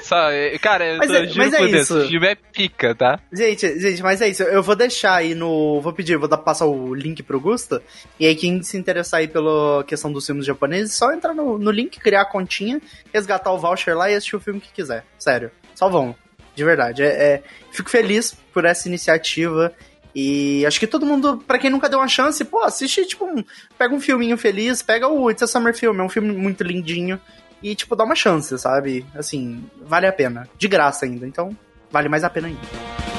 Só, é, cara, eu Mas tô, é- mas é isso. esse filme é pica, tá? Gente, gente, mas é isso. Eu vou deixar aí no. Vou pedir, vou dar, passar o link pro Gusta. E aí, quem se interessar aí pela questão dos filmes japoneses, só entrar no, no link, criar a continha, resgatar o voucher lá e assistir o filme que quiser. Sério. Só vão. De verdade. É, é- fico feliz por essa iniciativa. E acho que todo mundo, pra quem nunca deu uma chance, pô, assiste, tipo, um, pega um filminho feliz, pega o It's a Summer Film, é um filme muito lindinho. E, tipo, dá uma chance, sabe? Assim, vale a pena. De graça ainda. Então, vale mais a pena ainda.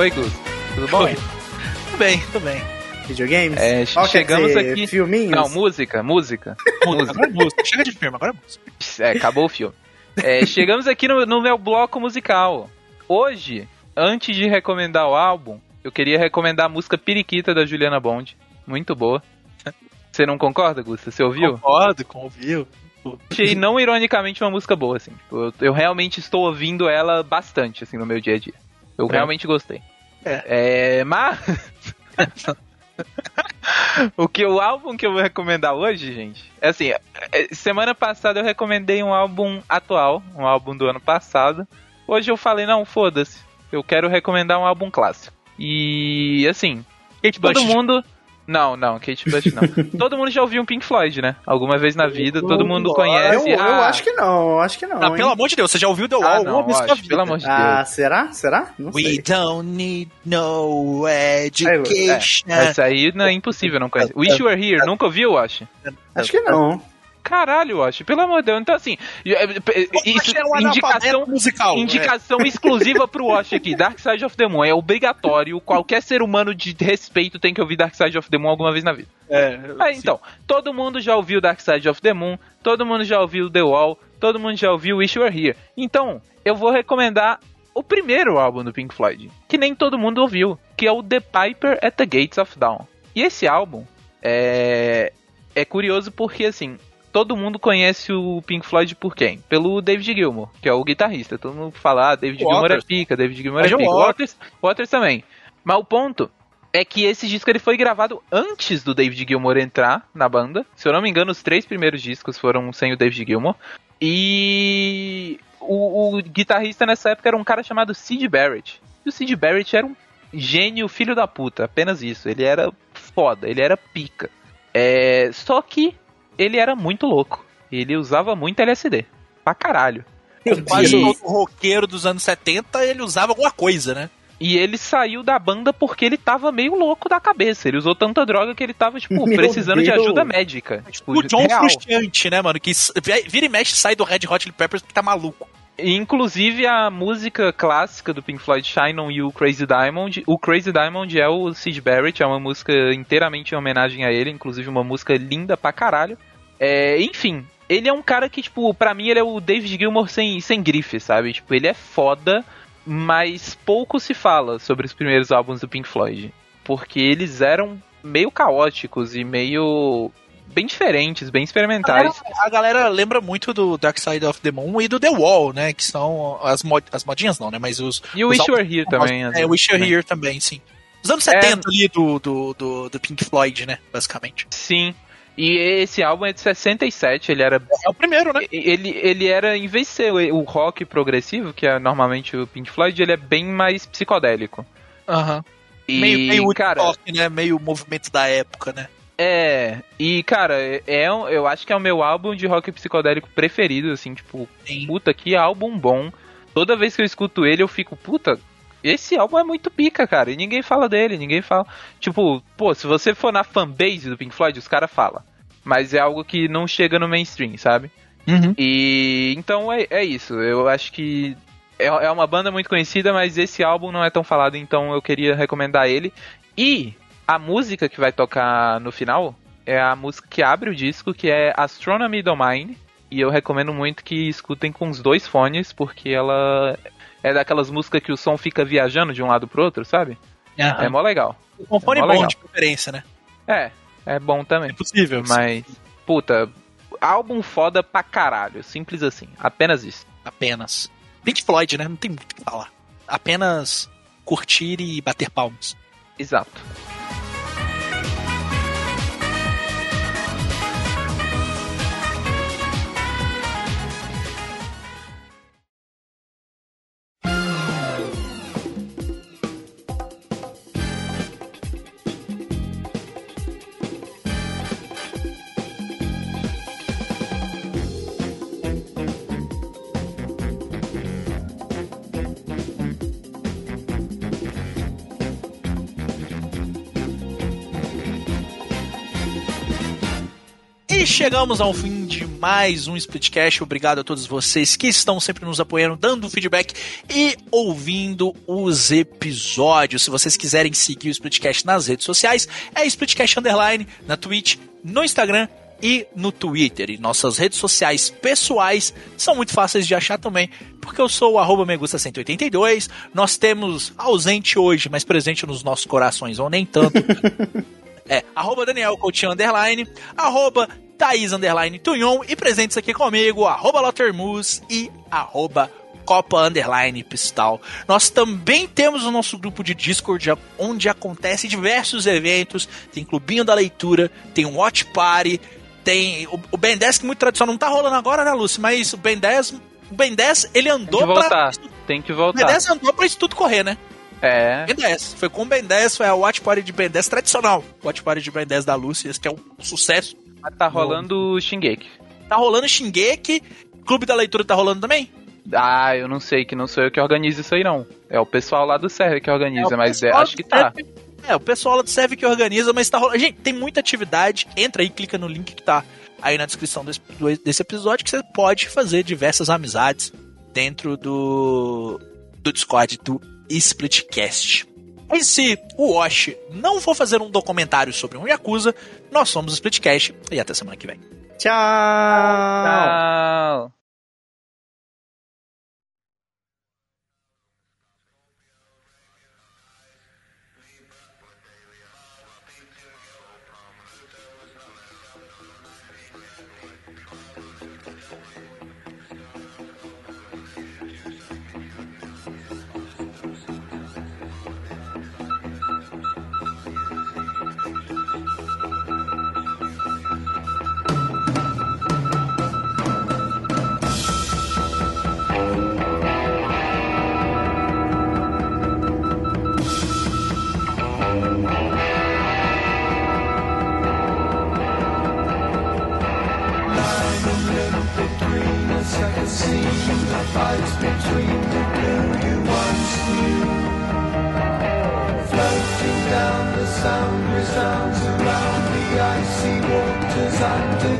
Oi. Gus. Tudo bom? Oi. Tudo bem, tudo bem. Videogames? É, quer chegamos aqui. Filminhos? Não, música, música. música. Agora é música. Chega de filme, agora é música. É, acabou o filme. É, chegamos aqui no, no meu bloco musical. Hoje, antes de recomendar o álbum, eu queria recomendar a música Periquita da Juliana Bond. Muito boa. Você não concorda, Gusta? Você ouviu? Concordo, ouviu. Achei não ironicamente uma música boa, assim. Eu, eu realmente estou ouvindo ela bastante, assim, no meu dia a dia. Eu realmente gostei. É. É, mas... o que o álbum que eu vou recomendar hoje, gente, é assim, é, semana passada eu recomendei um álbum atual, um álbum do ano passado. Hoje eu falei, não, foda-se. Eu quero recomendar um álbum clássico. E assim, Kate todo Bush. mundo. Não, não, Kate Bush não. todo mundo já ouviu um Pink Floyd, né? Alguma vez na vida, todo mundo Eu, conhece. eu ah, acho que não, eu acho que não. Ah, pelo amor de Deus, você já ouviu The Wall ah, alguma não, vez na acho, vida? pelo amor de Deus. Ah, será? Será? Não We sei. don't need no education. Essa aí não é impossível não conhecer. Wish You Were Here, nunca ouviu, Wash? Acho que não. Caralho, Wash, pelo amor de Deus. Então, assim, é, é, isso, é um indicação, musical. indicação exclusiva pro Wash aqui. Dark Side of the Moon é obrigatório. Qualquer ser humano de respeito tem que ouvir Dark Side of the Moon alguma vez na vida. É, é, Ah, então, todo mundo já ouviu Dark Side of the Moon, todo mundo já ouviu The Wall, todo mundo já ouviu Wish You Were Here. Então, eu vou recomendar o primeiro álbum do Pink Floyd, que nem todo mundo ouviu, que é o The Piper at the Gates of Dawn. E esse álbum é, é curioso porque, assim, todo mundo conhece o Pink Floyd por quem? Pelo David Gilmour, que é o guitarrista. Todo mundo fala, ah, David Gilmour é pica, David Gilmour é pica. Waters, Waters também. Mas o ponto é que esse disco ele foi gravado antes do David Gilmour entrar na banda. Se eu não me engano, os três primeiros discos foram sem o David Gilmour. E o, o guitarrista nessa época era um cara chamado Sid Barrett. E o Sid Barrett era um gênio filho da puta, apenas isso. Ele era foda, ele era pica. É, só que ele era muito louco. Ele usava muito LSD. Pra caralho. Quase E- todo roqueiro dos anos 70, ele usava alguma coisa, né? E ele saiu da banda porque ele tava meio louco da cabeça. Ele usou tanta droga que ele tava, tipo, Meu precisando de Deus. ajuda médica. Tipo, O John real. Frusciante, né, mano? Que vira e mexe sai do Red Hot Chili Peppers porque tá maluco. Inclusive a música clássica do Pink Floyd, Shine On You, Crazy Diamond. O Crazy Diamond é o Sid Barrett, é uma música inteiramente em homenagem a ele, inclusive uma música linda pra caralho. É, enfim, ele é um cara que, tipo, pra mim ele é o David Gilmour sem, sem grife, sabe? Tipo, ele é foda, mas pouco se fala sobre os primeiros álbuns do Pink Floyd. Porque eles eram meio caóticos e meio bem diferentes, bem experimentais. A galera, a galera, lembra muito do Dark Side of the Moon e do The Wall, né? Que são as, mod, as modinhas, não, né? Mas os. E o Wish You Were Here também. É, o Wish You Were Here também, sim. Os anos 70 é... ali do, do, do, do, Pink Floyd, né? Basicamente. Sim. E esse álbum é de 67, ele era. É o primeiro, né? Ele, ele era, em vez de ser o rock progressivo, que é normalmente o Pink Floyd, ele é bem mais psicodélico. Aham. Uhum. E, meio, meio cara, rock, né? Meio movimento da época, né? É, e cara, é, é eu acho que é o meu álbum de rock psicodélico preferido, assim, tipo, Sim. puta, que álbum bom. Toda vez que eu escuto ele, eu fico, puta, esse álbum é muito pica, cara, e ninguém fala dele, ninguém fala. Tipo, pô, se você for na fanbase do Pink Floyd, os caras falam. Mas é algo que não chega no mainstream, sabe? Uhum. E então é, é isso. Eu acho que é, é uma banda muito conhecida, mas esse álbum não é tão falado, então eu queria recomendar ele. E a música que vai tocar no final é a música que abre o disco, que é Astronomy Domain. E eu recomendo muito que escutem com os dois fones, porque ela é daquelas músicas que o som fica viajando de um lado pro outro, sabe? Uhum. É mó legal. Com fone é bom legal. de preferência, né? É, é bom também. É possível. Mas, sim. puta, álbum foda pra caralho. Simples assim. Apenas isso. Apenas. Pink Floyd, né? Não tem muito o que falar. Apenas curtir e bater palmas. Exato. Chegamos ao fim de mais um Splitcast. Obrigado a todos vocês que estão sempre nos apoiando, dando feedback e ouvindo os episódios. Se vocês quiserem seguir o Splitcast nas redes sociais, é Splitcast Underline na Twitch, no Instagram e no Twitter. E nossas redes sociais pessoais são muito fáceis de achar também, porque eu sou o Megusta182. Nós temos ausente hoje, mas presente nos nossos corações, ou nem tanto. é arroba Daniel Coutinho Underline, arroba Thaís Underline Tunhon e presentes aqui comigo, arroba Lottermus e arroba Copa Underline Pistal. Nós também temos o nosso grupo de Discord, onde acontecem diversos eventos. Tem Clubinho da Leitura, tem um Watch Party, tem o, o Ben 10, que muito tradicional, não tá rolando agora, né, Lúcio? Mas o Ben 10, o Ben 10 ele andou tem que voltar, pra... Tem que voltar. O Ben 10 andou pra isso tudo correr, né? É. Ben 10. Foi com o Ben 10, foi a Watch Party de Ben 10 tradicional. Watch Party de Ben 10 da Lúcia, esse que é um sucesso mas tá rolando o Shingeki. Tá rolando Shingeki. Clube da Leitura tá rolando também? Ah, eu não sei, que não sou eu que organizo isso aí não. É o pessoal lá do Serve que organiza, é mas é, acho que tá. É, o pessoal lá do Serve que organiza, mas tá rolando. Gente, tem muita atividade. Entra aí, clica no link que tá aí na descrição desse, desse episódio que você pode fazer diversas amizades dentro do, do Discord do Splitcast. E se o Wash não for fazer um documentário sobre um Yakuza, nós somos o Splitcast e até semana que vem. Tchau! Tchau! Between the blue you once knew. Floating down, the sound resounds around the icy waters under